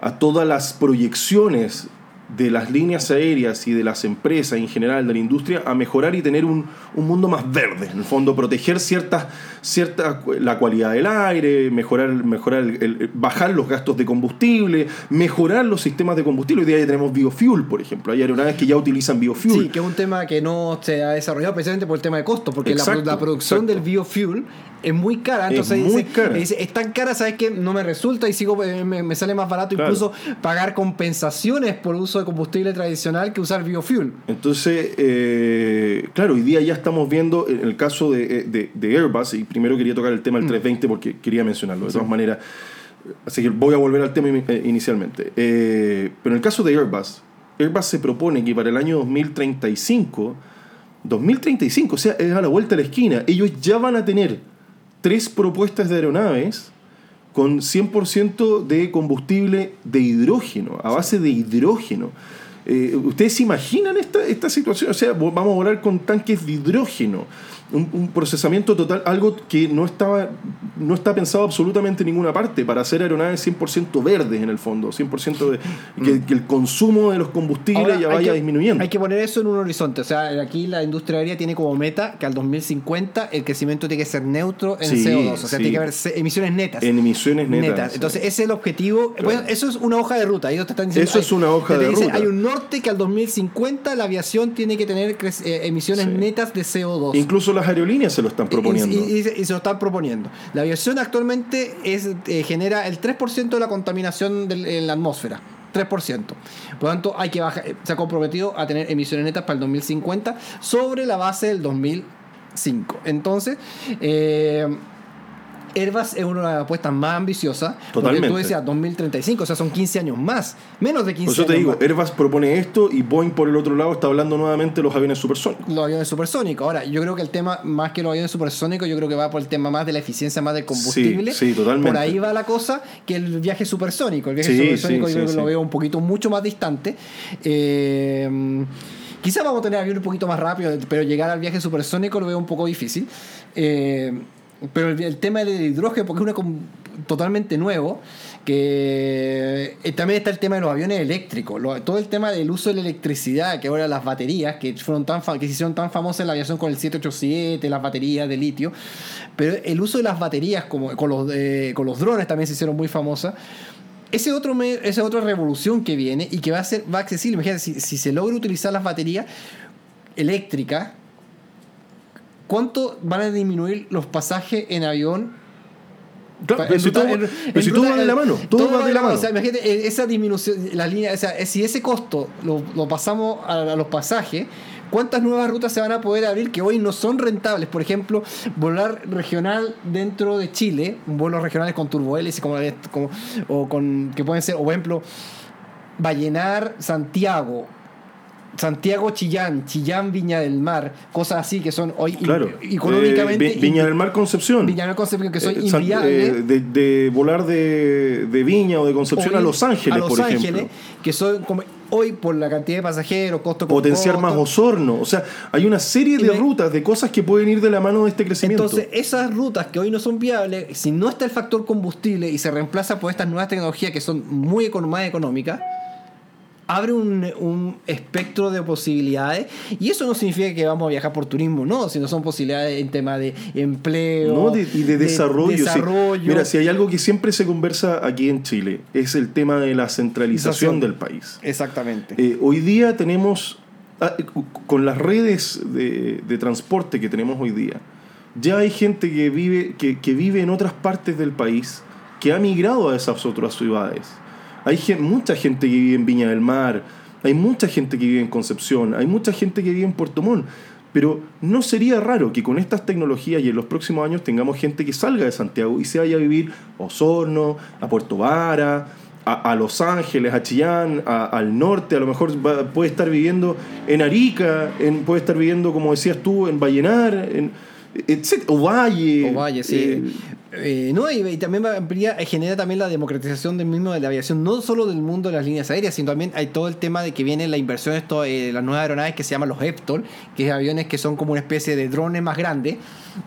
a todas las proyecciones de las líneas aéreas y de las empresas en general, de la industria, a mejorar y tener un, un mundo más verde. En el fondo, proteger ciertas, ciertas la cualidad del aire, mejorar, mejorar el- el- bajar los gastos de combustible, mejorar los sistemas de combustible. Hoy día ya tenemos biofuel, por ejemplo. Hay aeronaves que ya utilizan biofuel. Sí, que es un tema que no se ha desarrollado precisamente por el tema de costos, porque la, Exacto, la producción exacto. del biofuel es muy cara. Es Entonces muy dice, cara. dice, es tan cara, ¿sabes qué? No me resulta y sigo eh, me, me sale más barato Claro. incluso pagar compensaciones por uso de combustible tradicional que usar biofuel. Entonces, eh, claro, hoy día ya estamos viendo en el caso de, de- de Airbus, y primero quería tocar el tema del 320 porque quería mencionarlo, de todas maneras, así que voy a volver al tema eh, inicialmente. Eh, pero en el caso de Airbus, Airbus se propone que para el año 2035, 2035, o sea, es a la vuelta de la esquina, ellos ya van a tener tres propuestas de aeronaves con 100% de combustible de hidrógeno, a base de hidrógeno. Eh, ¿Ustedes se imaginan esta, esta situación? O sea, vamos a volar con tanques de hidrógeno, un, un procesamiento total, algo que no, estaba, no está pensado absolutamente en ninguna parte para hacer aeronaves 100% verdes en el fondo, 100% de que, que el consumo de los combustibles Ahora, ya vaya que- disminuyendo. Hay que poner eso en un horizonte. O sea, aquí la industria aérea tiene como meta que al 2050 el crecimiento tiene que ser neutro en Sí, CO2. O sea, sí. tiene que haber emisiones netas. En emisiones netas. Entonces, ese es el objetivo. Bueno, eso es una hoja de ruta. Ellos te están diciendo, Eso es una hoja te de dicen, ruta. Hay un norte que al 2050 la aviación tiene que tener eh, emisiones netas de CO2. Incluso las aerolíneas se lo están proponiendo. Y, y- y se lo están proponiendo. La aviación actualmente es, eh, genera el 3% de la contaminación en la atmósfera. 3%. Por lo tanto, hay que bajar, eh, se ha comprometido a tener emisiones netas para el 2050 sobre la base del 2005. Entonces, eh, Airbus es una de las apuestas más ambiciosas. Porque Totalmente. tú decías 2035, o sea, son 15 años más. Menos de 15 Por eso te digo, más. Airbus propone esto y Boeing por el otro lado está hablando nuevamente de los aviones supersónicos. los aviones supersónicos. Ahora, yo creo que el tema, más que los aviones supersónicos, yo creo que va por el tema más de la eficiencia, más del combustible. Sí, sí, totalmente. Por ahí va la cosa que el viaje supersónico. El viaje Sí, supersónico sí, yo creo sí, que lo veo un poquito mucho más distante. Eh, quizás vamos a tener aviones un poquito más rápidos, pero llegar al viaje supersónico lo veo un poco difícil. Eh, pero el, el tema del hidrógeno, porque es una totalmente nuevo, que eh, también está el tema de los aviones eléctricos, lo- todo el tema del uso de la electricidad, que ahora las baterías, que fueron tan que se hicieron tan famosas en la aviación con el 787, las baterías de litio, pero el uso de las baterías como con los, eh, con los drones también se hicieron muy famosas. Ese otro me- esa otra revolución que viene y que va a ser va accesible. Imagínate, si, si se logra utilizar las baterías eléctricas, ¿cuánto van a disminuir los pasajes en avión Claro, pero si ruta- todo, en- pero en si todo ruta- va de la mano, todo, va de la mano. O sea, imagínate, eh, esa disminución, la línea, o sea, si ese costo lo, lo pasamos a, a los pasajes, ¿cuántas nuevas rutas se van a poder abrir que hoy no son rentables? Por ejemplo, volar regional dentro de Chile, vuelos regionales con turbohélice, como, como, o con, que pueden ser, o por ejemplo, Vallenar, Santiago, Santiago Chillán, Chillán Viña del Mar, cosas así que son hoy Claro. económicamente. Eh, Vi- Viña del Mar Concepción. Viña del Mar Concepción, que son Eh, inviables. eh, de, de volar de, de Viña o de Concepción a Los Ángeles, a Los por Ángeles, ejemplo. que son como hoy por la cantidad de pasajeros, costo Potenciar costo. más Osorno. O sea, hay una serie de rutas, de cosas que pueden ir de la mano de este crecimiento. Entonces, esas rutas que hoy no son viables, si no está el factor combustible y se reemplaza por estas nuevas tecnologías que son muy más económicas, abre un, un espectro de posibilidades. Y eso no significa que vamos a viajar por turismo, no, sino son posibilidades en tema de empleo ¿no? De- y de, desarrollo. sí. desarrollo. Mira, si hay algo que siempre se conversa aquí en Chile, es el tema de la centralización del país. Exactamente. Eh, hoy día tenemos, ah, con las redes de, de transporte que tenemos hoy día, ya hay gente que vive, que, que vive en otras partes del país que ha migrado a esas otras ciudades. Hay mucha gente que vive en Viña del Mar, hay mucha gente que vive en Concepción, hay mucha gente que vive en Puerto Montt. Pero no sería raro que con estas tecnologías y en los próximos años tengamos gente que salga de Santiago y se vaya a vivir a Osorno, a Puerto Vara, a, Los Ángeles, a Chillán, al norte, a lo mejor puede estar viviendo en Arica, en, puede estar viviendo, como decías tú, en Vallenar, en. Ovalle. Ovalle, sí. eh, Eh, no, y, y también eh, genera también la democratización del mismo de la aviación, no solo del mundo de las líneas aéreas, sino también hay todo el tema de que viene la inversión de esto, eh, las nuevas aeronaves que se llaman los Eptol, que es aviones que son como una especie de drones más grandes,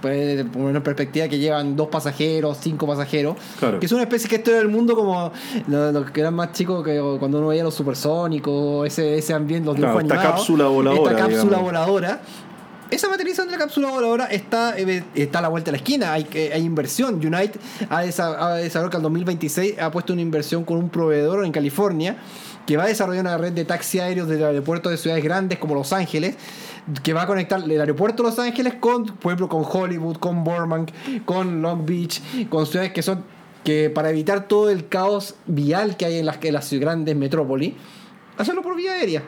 pues, poner en perspectiva que llevan dos pasajeros, cinco pasajeros, Claro. que es una especie que esto era el mundo como los, que eran más chicos que cuando uno veía los supersónicos, ese, ese ambiente, los Claro, dibujos esta animados, cápsula voladora, Esta cápsula digamos. voladora. Esa materialización de la cápsula voladora está, eh, está a la vuelta de la esquina. Hay, eh, hay inversión. United ha desa- ha desarrollado que al 2026 ha puesto una inversión con un proveedor en California que va a desarrollar una red de taxi aéreos del aeropuerto de ciudades grandes como Los Ángeles que va a conectar el aeropuerto de Los Ángeles con, por ejemplo, con Hollywood, con Burbank, con Long Beach, con ciudades que son que para evitar todo el caos vial que hay en las, en las grandes metrópolis, hacerlo por vía aérea.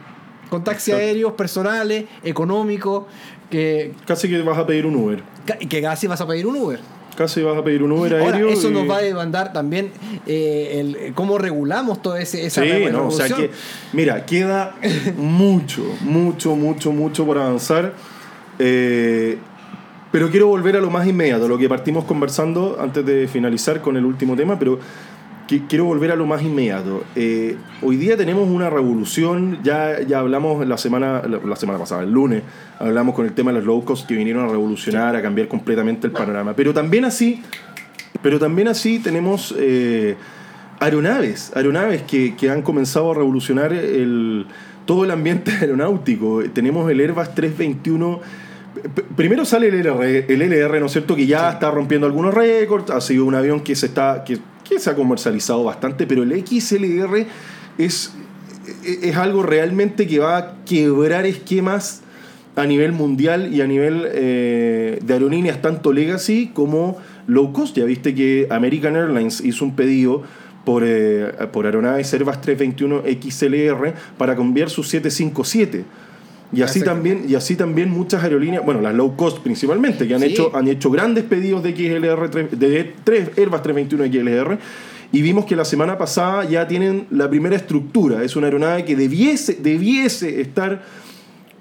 Con taxi Exacto. aéreos personales, económicos, que, casi que vas a pedir un Uber. que casi vas a pedir un Uber. Casi vas a pedir un Uber Ahora, aéreo. eso y- nos va a demandar también eh, el, cómo regulamos toda ese, esa Sí, no, o sea que, mira, queda <laughs> mucho, mucho, mucho, mucho por avanzar. Eh, pero quiero volver a lo más inmediato, lo que partimos conversando antes de finalizar con el último tema, pero quiero volver a lo más inmediato. Eh, hoy día tenemos una revolución, ya, ya hablamos la semana, la, semana pasada, el lunes, hablamos con el tema de los low cost que vinieron a revolucionar, a cambiar completamente el panorama. Pero también así, pero también así tenemos eh, aeronaves, aeronaves que, que han comenzado a revolucionar el, todo el ambiente <laughs> aeronáutico. Tenemos el Airbus 321. P- Primero sale el LR, el LR, ¿no es cierto? Que ya está rompiendo algunos récords. Ha sido un avión que se está. que, que se ha comercializado bastante, pero el XLR es, es algo realmente que va a quebrar esquemas a nivel mundial y a nivel eh, de aerolíneas, tanto legacy como low cost. Ya viste que American Airlines hizo un pedido por, eh, por aeronaves Airbus 321 XLR para cambiar su 757. Y así, Exacto. también, y así también muchas aerolíneas, bueno, las low cost principalmente, que han, Sí. hecho, han hecho grandes pedidos de XLR, tre- de 3, Airbus 321 XLR. Y vimos que la semana pasada ya tienen la primera estructura. Es una aeronave que debiese, debiese estar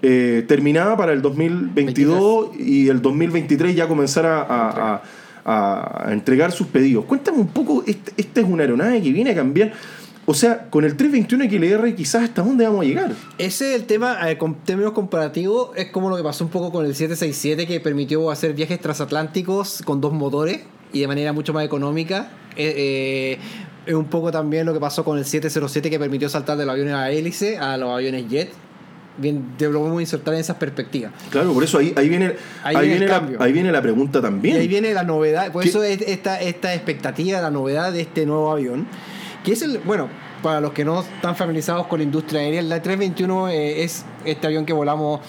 eh, terminada para el 2022 y el 2023 ya comenzar a, a- a- a- a entregar sus pedidos. Cuéntame un poco, este- esta es una aeronave que viene a cambiar. O sea, con el 321 XLR quizás hasta dónde vamos a llegar. Ese es el tema, eh, con términos comparativos, es como lo que pasó un poco con el 767 que permitió hacer viajes transatlánticos con dos motores y de manera mucho más económica. Eh, eh, es un poco también lo que pasó con el 707 que permitió saltar de los aviones a hélice a los aviones jet. Bien, te lo podemos insertar en esas perspectivas. Claro, por eso ahí, ahí viene, Ahí ahí, viene viene la, ahí viene la pregunta también. Y ahí viene la novedad, por ¿Qué? eso es esta, esta expectativa, la novedad de este nuevo avión, que es el, bueno, para los que no están familiarizados con la industria aérea, la 321 eh, es este avión que volamos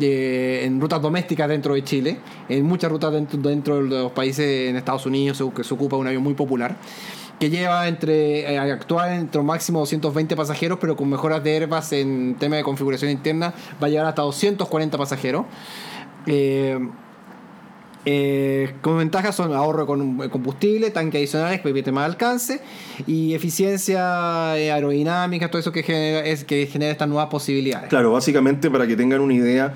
eh, en rutas domésticas dentro de Chile, en muchas rutas dentro, dentro de los países en Estados Unidos, que se ocupa un avión muy popular que lleva entre eh, actual entre un máximo 220 pasajeros, pero con mejoras de Airbus en tema de configuración interna va a llegar hasta 240 pasajeros. Eh, Eh, como ventajas son ahorro con combustible, tanque adicionales que permite más alcance y eficiencia eh, aerodinámica, todo eso que genera, es, que genera estas nuevas posibilidades. Claro, básicamente para que tengan una idea,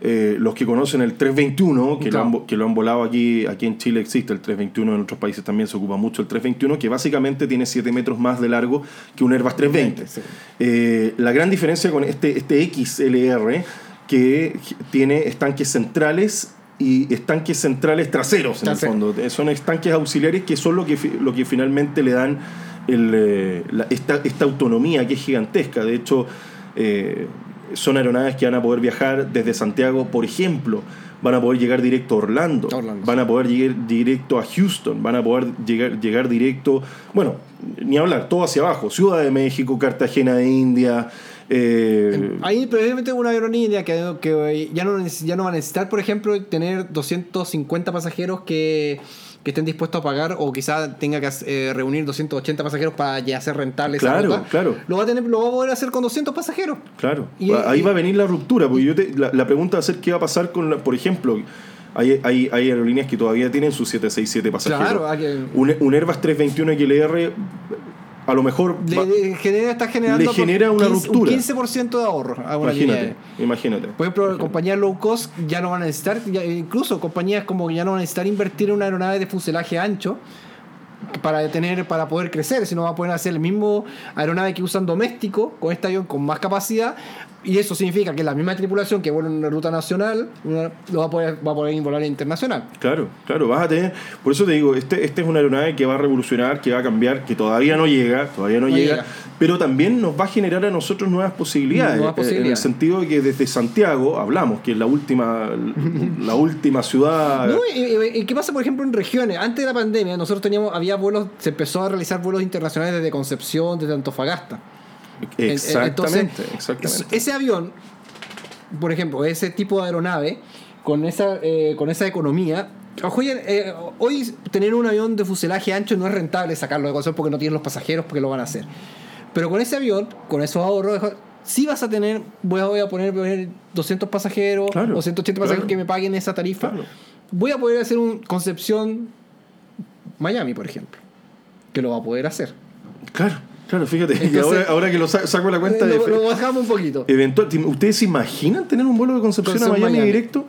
eh, los que conocen el 321, que, Claro. lo han, que lo han volado aquí, aquí en Chile existe el 321, en otros países también se ocupa mucho el 321, que básicamente tiene 7 metros más de largo que un Airbus 320. Sí. Eh, la gran diferencia con este, este XLR, que tiene estanques centrales y estanques centrales traseros en Trasero. el fondo. Son estanques auxiliares que son lo que, lo que finalmente le dan el, eh, la- esta, esta autonomía que es gigantesca. De hecho, eh, son aeronaves que van a poder viajar desde Santiago, por ejemplo. Van a poder llegar directo a Orlando, Orlando, van a poder llegar directo a Houston, van a poder llegar, llegar directo, bueno, ni hablar, todo hacia abajo, Ciudad de México, Cartagena de India, eh, Ahí probablemente una aerolínea que, que ya, no, neces- ya no va a necesitar, por ejemplo, tener 250 pasajeros que, que estén dispuestos a pagar o quizá tenga que eh, reunir 280 pasajeros para ya hacer rentable esa Claro, ruta. claro. Lo va, a tener, lo va a poder hacer con 200 pasajeros. Claro, Y- ahí y- va a venir la ruptura, porque yo te- la, la pregunta va a ser qué va a pasar con, la- por ejemplo, hay, hay, hay aerolíneas que todavía tienen sus 767 pasajeros. Claro, hay que- un, un Airbus 321 XLR a lo mejor Le, va- le genera, está generando le genera una 15 ruptura. Un 15% de ahorro a una línea imagínate, imagínate. Por ejemplo, compañías low cost ya no van a necesitar, ya- incluso compañías como que ya no van a necesitar invertir en una aeronave de fuselaje ancho para tener para poder crecer, sino va a poder hacer el mismo aeronave que usan doméstico con este avión con más capacidad y eso significa que la misma tripulación que vuela en una ruta nacional una- lo va a poder va a poder volar internacional. Claro, claro, vas a tener. Por eso te digo, este, este es una aeronave que va a revolucionar, que va a cambiar, que todavía no llega, todavía no, No llega, llega. pero también nos va a generar a nosotros nuevas posibilidades. Nuevas eh, En el posibilidades. sentido de que desde Santiago, hablamos, que es la última, la última ciudad. No, y, y- y qué pasa, por ejemplo, en regiones? Antes de la pandemia, nosotros teníamos, había vuelos, se empezó a realizar vuelos internacionales desde Concepción, desde Antofagasta. En- en- Exactamente, entonces, exactamente. Ese avión, por ejemplo, ese tipo de aeronave, con esa, eh, con esa economía. ojo, eh, hoy tener un avión de fuselaje ancho no es rentable sacarlo de Concepción porque no tienen los pasajeros porque lo van a hacer. Pero con ese avión, con esos ahorros, sí vas a tener, voy a, voy a poner, poner 200 pasajeros Claro, o 180 pasajeros que me paguen esa tarifa. Claro. Voy a poder hacer un Concepción Miami, por ejemplo. Que lo va a poder hacer. Claro, claro, fíjate. y ahora, ahora que lo sa- saco la cuenta de. lo, lo bajamos un poquito. Eventual, ¿Ustedes se imaginan tener un vuelo de Concepción a Miami. directo?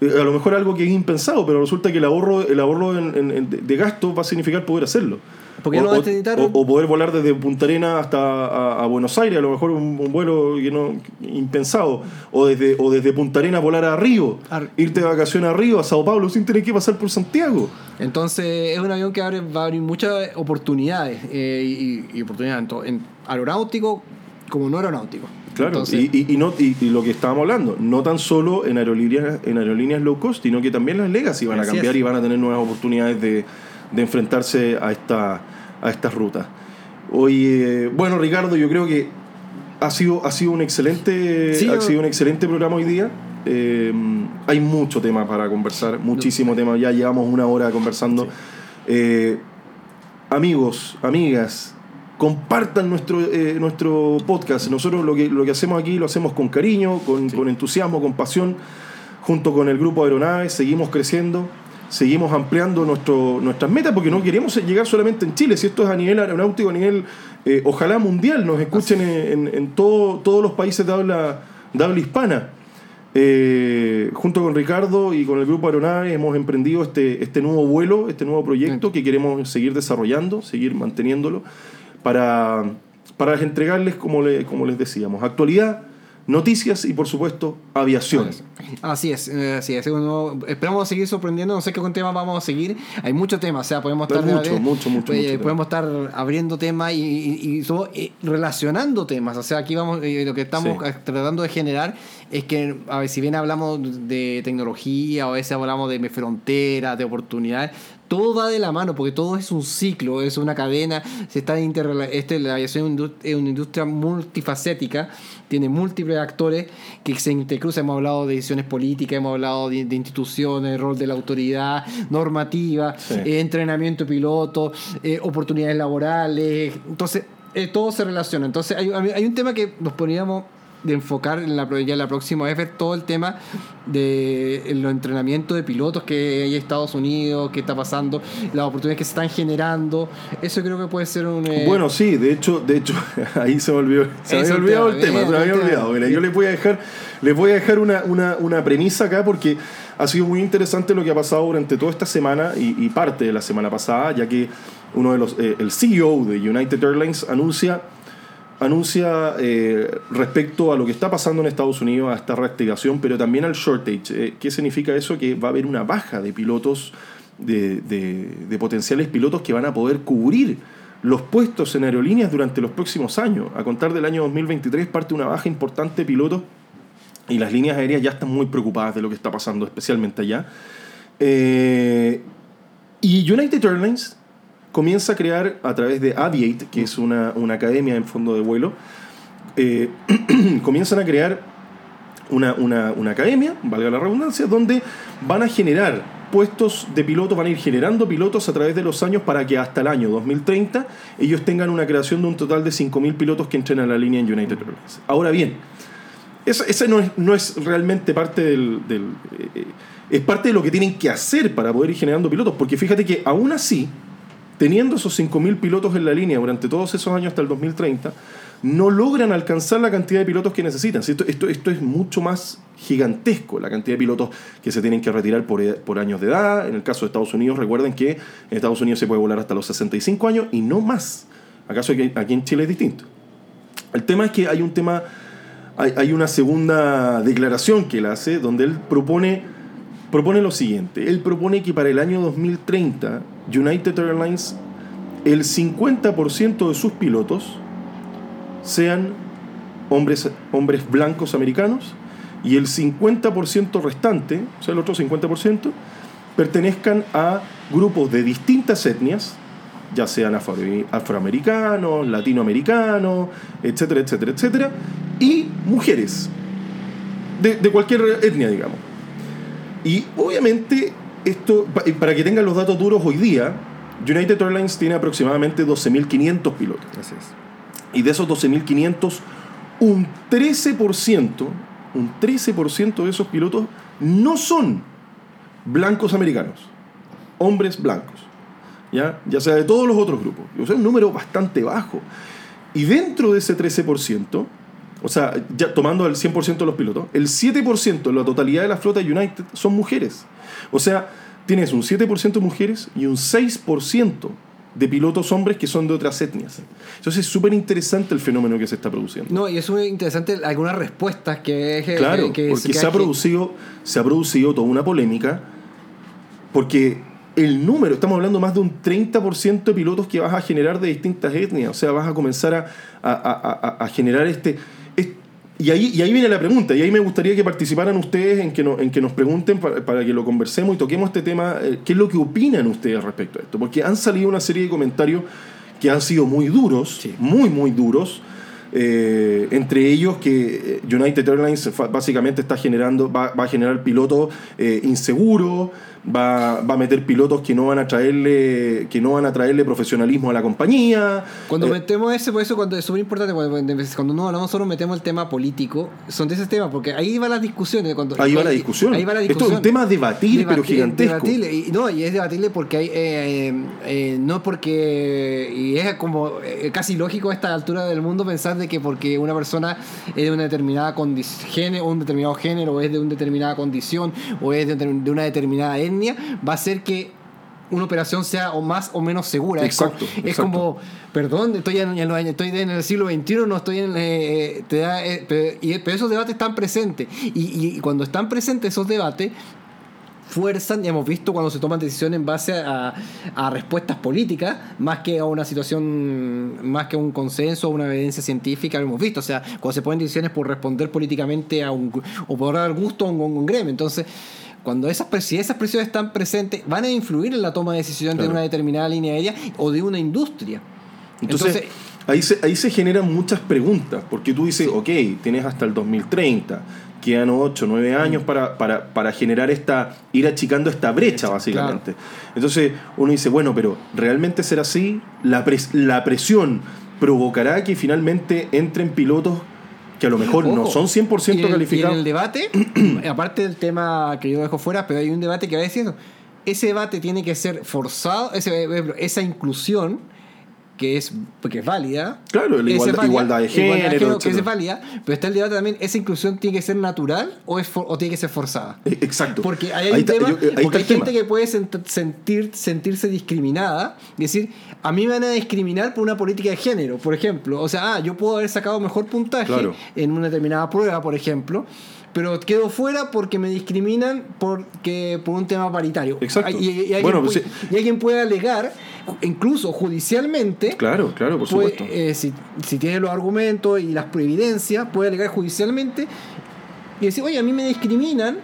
Eh, A lo mejor algo que es impensado, pero resulta que el ahorro, el ahorro en- en- en- de- gasto va a significar poder hacerlo. Porque o, no o- o- poder volar desde Punta Arena hasta a, a Buenos Aires, a lo mejor un, un vuelo impensado. O desde, o desde Punta Arena volar a Río, irte de vacaciones a Río, a Sao Paulo, sin tener que pasar por Santiago. Entonces es un avión que abre, va a abrir muchas oportunidades eh, y, y oportunidades tanto en aeronáutico como no aeronáutico. Claro, Entonces, y, y- y no, y, lo que estábamos hablando, no tan solo en aerolíneas, en aerolíneas low cost, sino que también las legacy van a cambiar es. y van a tener nuevas oportunidades de, de enfrentarse a, esta, a estas rutas. Oye, bueno Ricardo, yo creo que ha sido, ha sido un excelente, Sí, ha sido un excelente programa hoy día. Eh, hay mucho tema para conversar, muchísimo tema. Ya llevamos una hora conversando. Eh, amigos, amigas, compartan nuestro, eh, nuestro podcast. Nosotros lo que, lo que hacemos aquí lo hacemos con cariño, con, con entusiasmo, con pasión, junto con el grupo Aeronaves, seguimos creciendo, seguimos ampliando nuestro, nuestras metas, porque no queremos llegar solamente en Chile, si esto es a nivel aeronáutico, a nivel, eh, ojalá mundial, nos escuchen en, en- en todo- todos los países de habla, de habla hispana. Eh, junto con Ricardo y con el grupo Aeronaves hemos emprendido este, este nuevo vuelo, este nuevo proyecto que queremos seguir desarrollando, seguir manteniéndolo, para, para entregarles, como, le- como les decíamos, actualidad, noticias y por supuesto aviación. Así es, así es. Uno- esperamos seguir sorprendiendo, no sé qué con temas vamos a seguir. Hay muchos temas, o sea, podemos estar mucho, mucho, mucho, eh, mucho tema. podemos estar abriendo temas y, y- y sobre- eh, relacionando temas. O sea, aquí vamos, eh, lo que estamos Sí. tratando de generar es que, a ver, si bien hablamos de tecnología, o a veces hablamos de fronteras, de oportunidades, todo va de la mano, porque todo es un ciclo, es una cadena, se está este, la aviación es una industria multifacética, tiene múltiples actores que se intercruzan, hemos hablado de decisiones políticas, hemos hablado de, de instituciones, rol de la autoridad, normativa, Sí. eh, entrenamiento de pilotos, eh, oportunidades laborales, entonces eh, todo se relaciona. Entonces hay, hay un tema que nos poníamos de enfocar en la, ya la próxima vez ver todo el tema de los entrenamientos de pilotos que hay en Estados Unidos, qué está pasando, las oportunidades que se están generando. Eso creo que puede ser un. Eh, bueno, sí, de hecho, de hecho, <laughs> ahí se me olvidó, se había olvidado el tema, se me había olvidado. yo les voy a dejar, les voy a dejar una, una, una premisa acá porque ha sido muy interesante lo que ha pasado durante toda esta semana y, parte de la semana pasada, ya que uno de los, eh, el CEO de United Airlines anuncia anuncia eh, respecto a lo que está pasando en Estados Unidos, a esta reactivación, pero también al shortage. Eh, ¿Qué significa eso? Que va a haber una baja de pilotos, de, de, potenciales pilotos que van a poder cubrir los puestos en aerolíneas durante los próximos años. A contar del año 2023 parte una baja importante de pilotos y las líneas aéreas ya están muy preocupadas de lo que está pasando, especialmente allá. Eh, y United Airlines comienza a crear a través de Aviate, que es una, academia en fondo de vuelo, eh, <clears throat> comienzan a crear una, academia, valga la redundancia, donde van a generar puestos de pilotos, van a ir generando pilotos a través de los años para que hasta el año 2030 ellos tengan una creación de un total de 5.000 pilotos que entren a la línea en United Airlines. Ahora bien, ese no es, no es realmente parte del... Eh, es parte de lo que tienen que hacer para poder ir generando pilotos, porque fíjate que aún así, teniendo esos 5.000 pilotos en la línea durante todos esos años hasta el 2030, no logran alcanzar la cantidad de pilotos que necesitan. Esto, es mucho más gigantesco, la cantidad de pilotos que se tienen que retirar por, por, años de edad. En el caso de Estados Unidos, recuerden que en Estados Unidos se puede volar hasta los 65 años y no más. ¿Acaso aquí en Chile es distinto? El tema es que hay un tema, hay una segunda declaración que él hace donde él propone, propone lo siguiente. Él propone que para el año 2030 United Airlines, el 50% de sus pilotos sean hombres, hombres blancos americanos y el 50% restante, o sea, el otro 50%, pertenezcan a grupos de distintas etnias, ya sean afroamericanos, latinoamericanos, etcétera, etcétera, etcétera, y mujeres, de, de cualquier etnia, digamos. Y obviamente esto, para que tengan los datos duros hoy día, United Airlines tiene aproximadamente 12.500 pilotos. Así es. Y de esos 12.500, un 13%, un 13% de esos pilotos no son blancos americanos, hombres blancos, ¿ya? ya sea de todos los otros grupos. O sea, un número bastante bajo. Y dentro de ese 13%, o sea, ya tomando el 100% de los pilotos, el 7% de la totalidad de la flota de United son mujeres. O sea, tienes un 7% de mujeres y un 6% de pilotos hombres que son de otras etnias. Entonces es súper interesante el fenómeno que se está produciendo. No, y es muy interesante algunas respuestas que... Claro, que, porque se, ha, producido, se ha producido toda una polémica porque el número, estamos hablando más de un 30% de pilotos que vas a generar de distintas etnias, o sea, vas a comenzar a, a generar este y ahí, y ahí viene la pregunta, y ahí me gustaría que participaran ustedes en que, en que nos pregunten para, que lo conversemos y toquemos este tema, eh, qué es lo que opinan ustedes respecto a esto, porque han salido una serie de comentarios que han sido muy duros, muy, muy duros, eh, entre ellos que eh, United Airlines básicamente está generando, va, va a generar pilotos inseguros, va, va, a meter pilotos que no van a traerle que no van a traerle profesionalismo a la compañía. Cuando eh, metemos ese por eso cuando es súper importante cuando, no hablamos solo metemos el tema político son de ese tema porque ahí va la discusión cuando, ahí va la discusión. ahí va la discusión esto es un tema debatible pero gigantesco. debatible, y, no y es debatible porque hay eh, eh, no porque y es como casi lógico a esta altura del mundo pensar de que porque una persona es de una determinada condición un determinado género o es de una determinada condición o es de, de una determinada etnia va a hacer que una operación sea o más o menos segura. Exacto. Es como, perdón, estoy en, estoy en el siglo XXI, no estoy en... Eh, te da, eh, pero, esos debates están presentes. Y, cuando están presentes esos debates, fuerzan, y hemos visto cuando se toman decisiones en base a, a, respuestas políticas, más que a una situación, más que a un consenso o una evidencia científica, lo hemos visto. O sea, cuando se ponen decisiones por responder políticamente a un, o por dar gusto a un, un gremio. Entonces, cuando esas, si esas presiones están presentes, van a influir en la toma de decisión de una determinada línea aérea o de una industria. Entonces, ahí, se, ahí se generan muchas preguntas, porque tú dices, ok, tienes hasta el 2030, quedan 8, 9 años para, para, generar esta, ir achicando esta brecha, básicamente. Entonces uno dice, bueno, pero ¿realmente será así? ¿La, la presión provocará que finalmente entren pilotos que a lo mejor no son 100% calificados. en el debate, <clears throat> aparte del tema que yo dejo fuera, pero hay un debate que va diciendo, ese debate tiene que ser forzado, ese, esa inclusión que es, porque es válida. Claro, la igualdad, de género. que es válida, pero está el debate también, ¿esa inclusión tiene que ser natural o, es o tiene que ser forzada? Eh, exacto. Porque hay, un tema, porque hay gente que puede sentir, sentirse discriminada, decir, a mí me van a discriminar por una política de género, por ejemplo. O sea, ah, yo puedo haber sacado mejor puntaje en una determinada prueba, por ejemplo, pero quedo fuera porque me discriminan porque, por un tema paritario. Exacto. Y, alguien, pues, y alguien puede alegar incluso judicialmente. Claro, claro, por supuesto. Eh, si, tiene los argumentos y las evidencias, puede alegar judicialmente y decir, oye, a mí me discriminan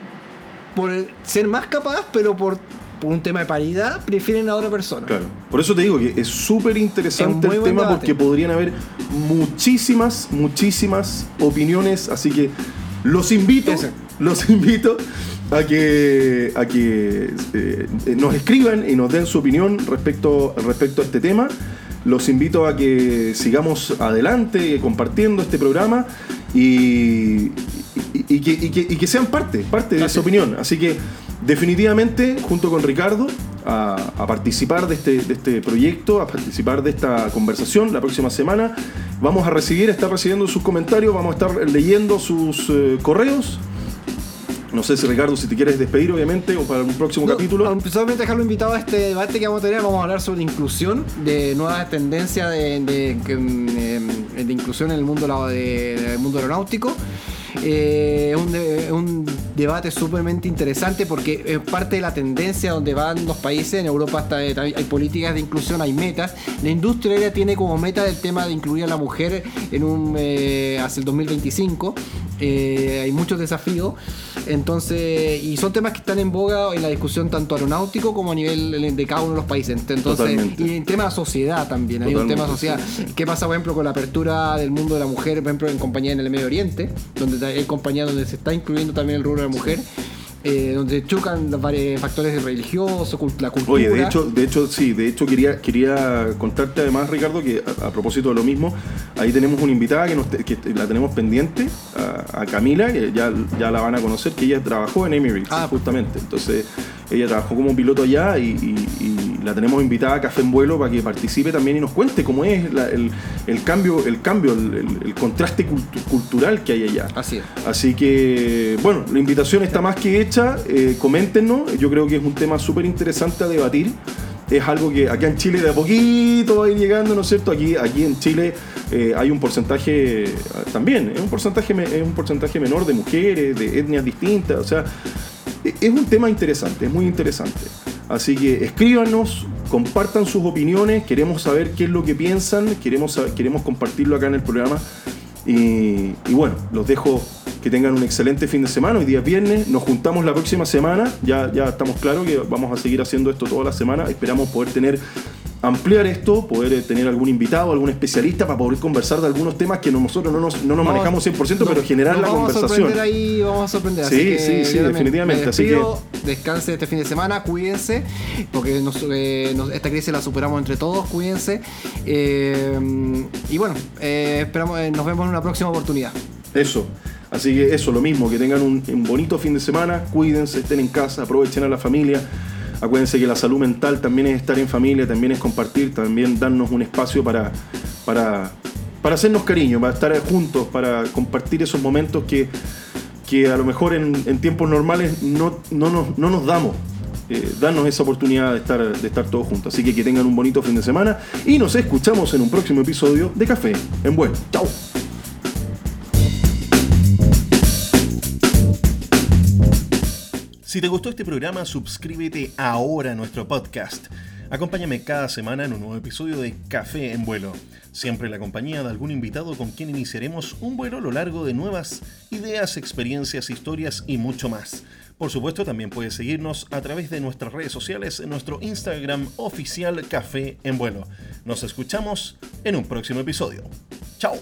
por ser más capaz, pero por, un tema de paridad prefieren a otra persona. Claro. Por eso te digo que es súper interesante el tema porque podrían haber muchísimas, muchísimas opiniones. Así que los invito, los invito a que, a que eh, nos escriban y nos den su opinión respecto, respecto a este tema. Los invito a que sigamos adelante compartiendo este programa y, y, que, sean parte, parte de esa opinión. Así que definitivamente, junto con Ricardo, a, participar de este, de este proyecto, a participar de esta conversación la próxima semana. Vamos a recibir, estar recibiendo sus comentarios, vamos a estar leyendo sus eh, correos no sé si Ricardo, si te quieres despedir, obviamente, o para un próximo capítulo. Solamente dejarlo invitado a este debate que vamos a tener. Vamos a hablar sobre inclusión, de nuevas tendencias de, de, de, de inclusión en el mundo, del mundo aeronáutico. Eh, un, debate súpermente interesante porque es parte de la tendencia donde van los países. En Europa hasta hay políticas de inclusión, hay metas. La industria aérea tiene como meta el tema de incluir a la mujer en un, eh, hacia el 2025. Eh, hay muchos desafíos. Entonces, y son temas que están en boga en la discusión tanto aeronáutico como a nivel de cada uno de los países. Entonces, y en tema de sociedad también. Hay un tema de sociedad. ¿Qué pasa, por ejemplo, con la apertura del mundo de la mujer, por ejemplo, en compañía en el Medio Oriente, donde hay compañías donde se está incluyendo también el rubro la mujer? Eh, donde chocan varios factores religiosos, la cultura. Oye, de hecho, de hecho, sí, de hecho quería, quería contarte además, Ricardo, que a, propósito de lo mismo, ahí tenemos una invitada que, nos, que la tenemos pendiente, a, Camila, que ya, ya la van a conocer, que ella trabajó en Emirates, ah, justamente. Entonces, ella trabajó como piloto allá y, la tenemos invitada a Café en Vuelo para que participe también y nos cuente cómo es el, cambio, el cambio, el, contraste cultural que hay allá. Así es. Así que, bueno, la invitación está más que hecha. Eh, coméntenos. Yo creo que es un tema súper interesante a debatir. Es algo que acá en Chile de a poquito va a ir llegando, ¿no es cierto? Aquí, aquí en Chile eh, hay un porcentaje también, es un porcentaje, es un porcentaje menor de mujeres, de etnias distintas. O sea, es un tema interesante, es muy interesante. Así que escríbanos, compartan sus opiniones, queremos saber qué es lo que piensan, queremos, queremos compartirlo acá en el programa. Y, bueno, los dejo que tengan un excelente fin de semana. Hoy día es viernes, nos juntamos la próxima semana. Ya, ya estamos claros que vamos a seguir haciendo esto toda la semana. Esperamos poder tener ampliar esto, poder eh, tener algún invitado, algún especialista para poder conversar de algunos temas que nosotros no nos, no nos manejamos 100%, pero generar la vamos conversación. A sorprender ahí, vamos a sorprender. Sí, sí, sí, definitivamente. Así que descanse este fin de semana, cuídense, porque eh, esta crisis la superamos entre todos, cuídense. Eh, y bueno, esperamos, nos vemos en una próxima oportunidad. Eso. Así que eso, lo mismo, que tengan un bonito fin de semana, cuídense, estén en casa, aprovechen a la familia. Acuérdense que la salud mental también es estar en familia, también es compartir, también darnos un espacio para, para, para hacernos cariño, para estar juntos, para compartir esos momentos que, que a lo mejor en, tiempos normales no, no, nos, damos. Eh, darnos esa oportunidad de estar, de estar todos juntos. Así que que tengan un bonito fin de semana y nos escuchamos en un próximo episodio de Café en Bueno. Chao. Si te gustó este programa, suscríbete ahora a nuestro podcast. Acompáñame cada semana en un nuevo episodio de Café en Vuelo. Siempre la compañía de algún invitado con quien iniciaremos un vuelo a lo largo de nuevas ideas, experiencias, historias y mucho más. Por supuesto, también puedes seguirnos a través de nuestras redes sociales en nuestro Instagram oficial Café en Vuelo. Nos escuchamos en un próximo episodio. ¡Chao!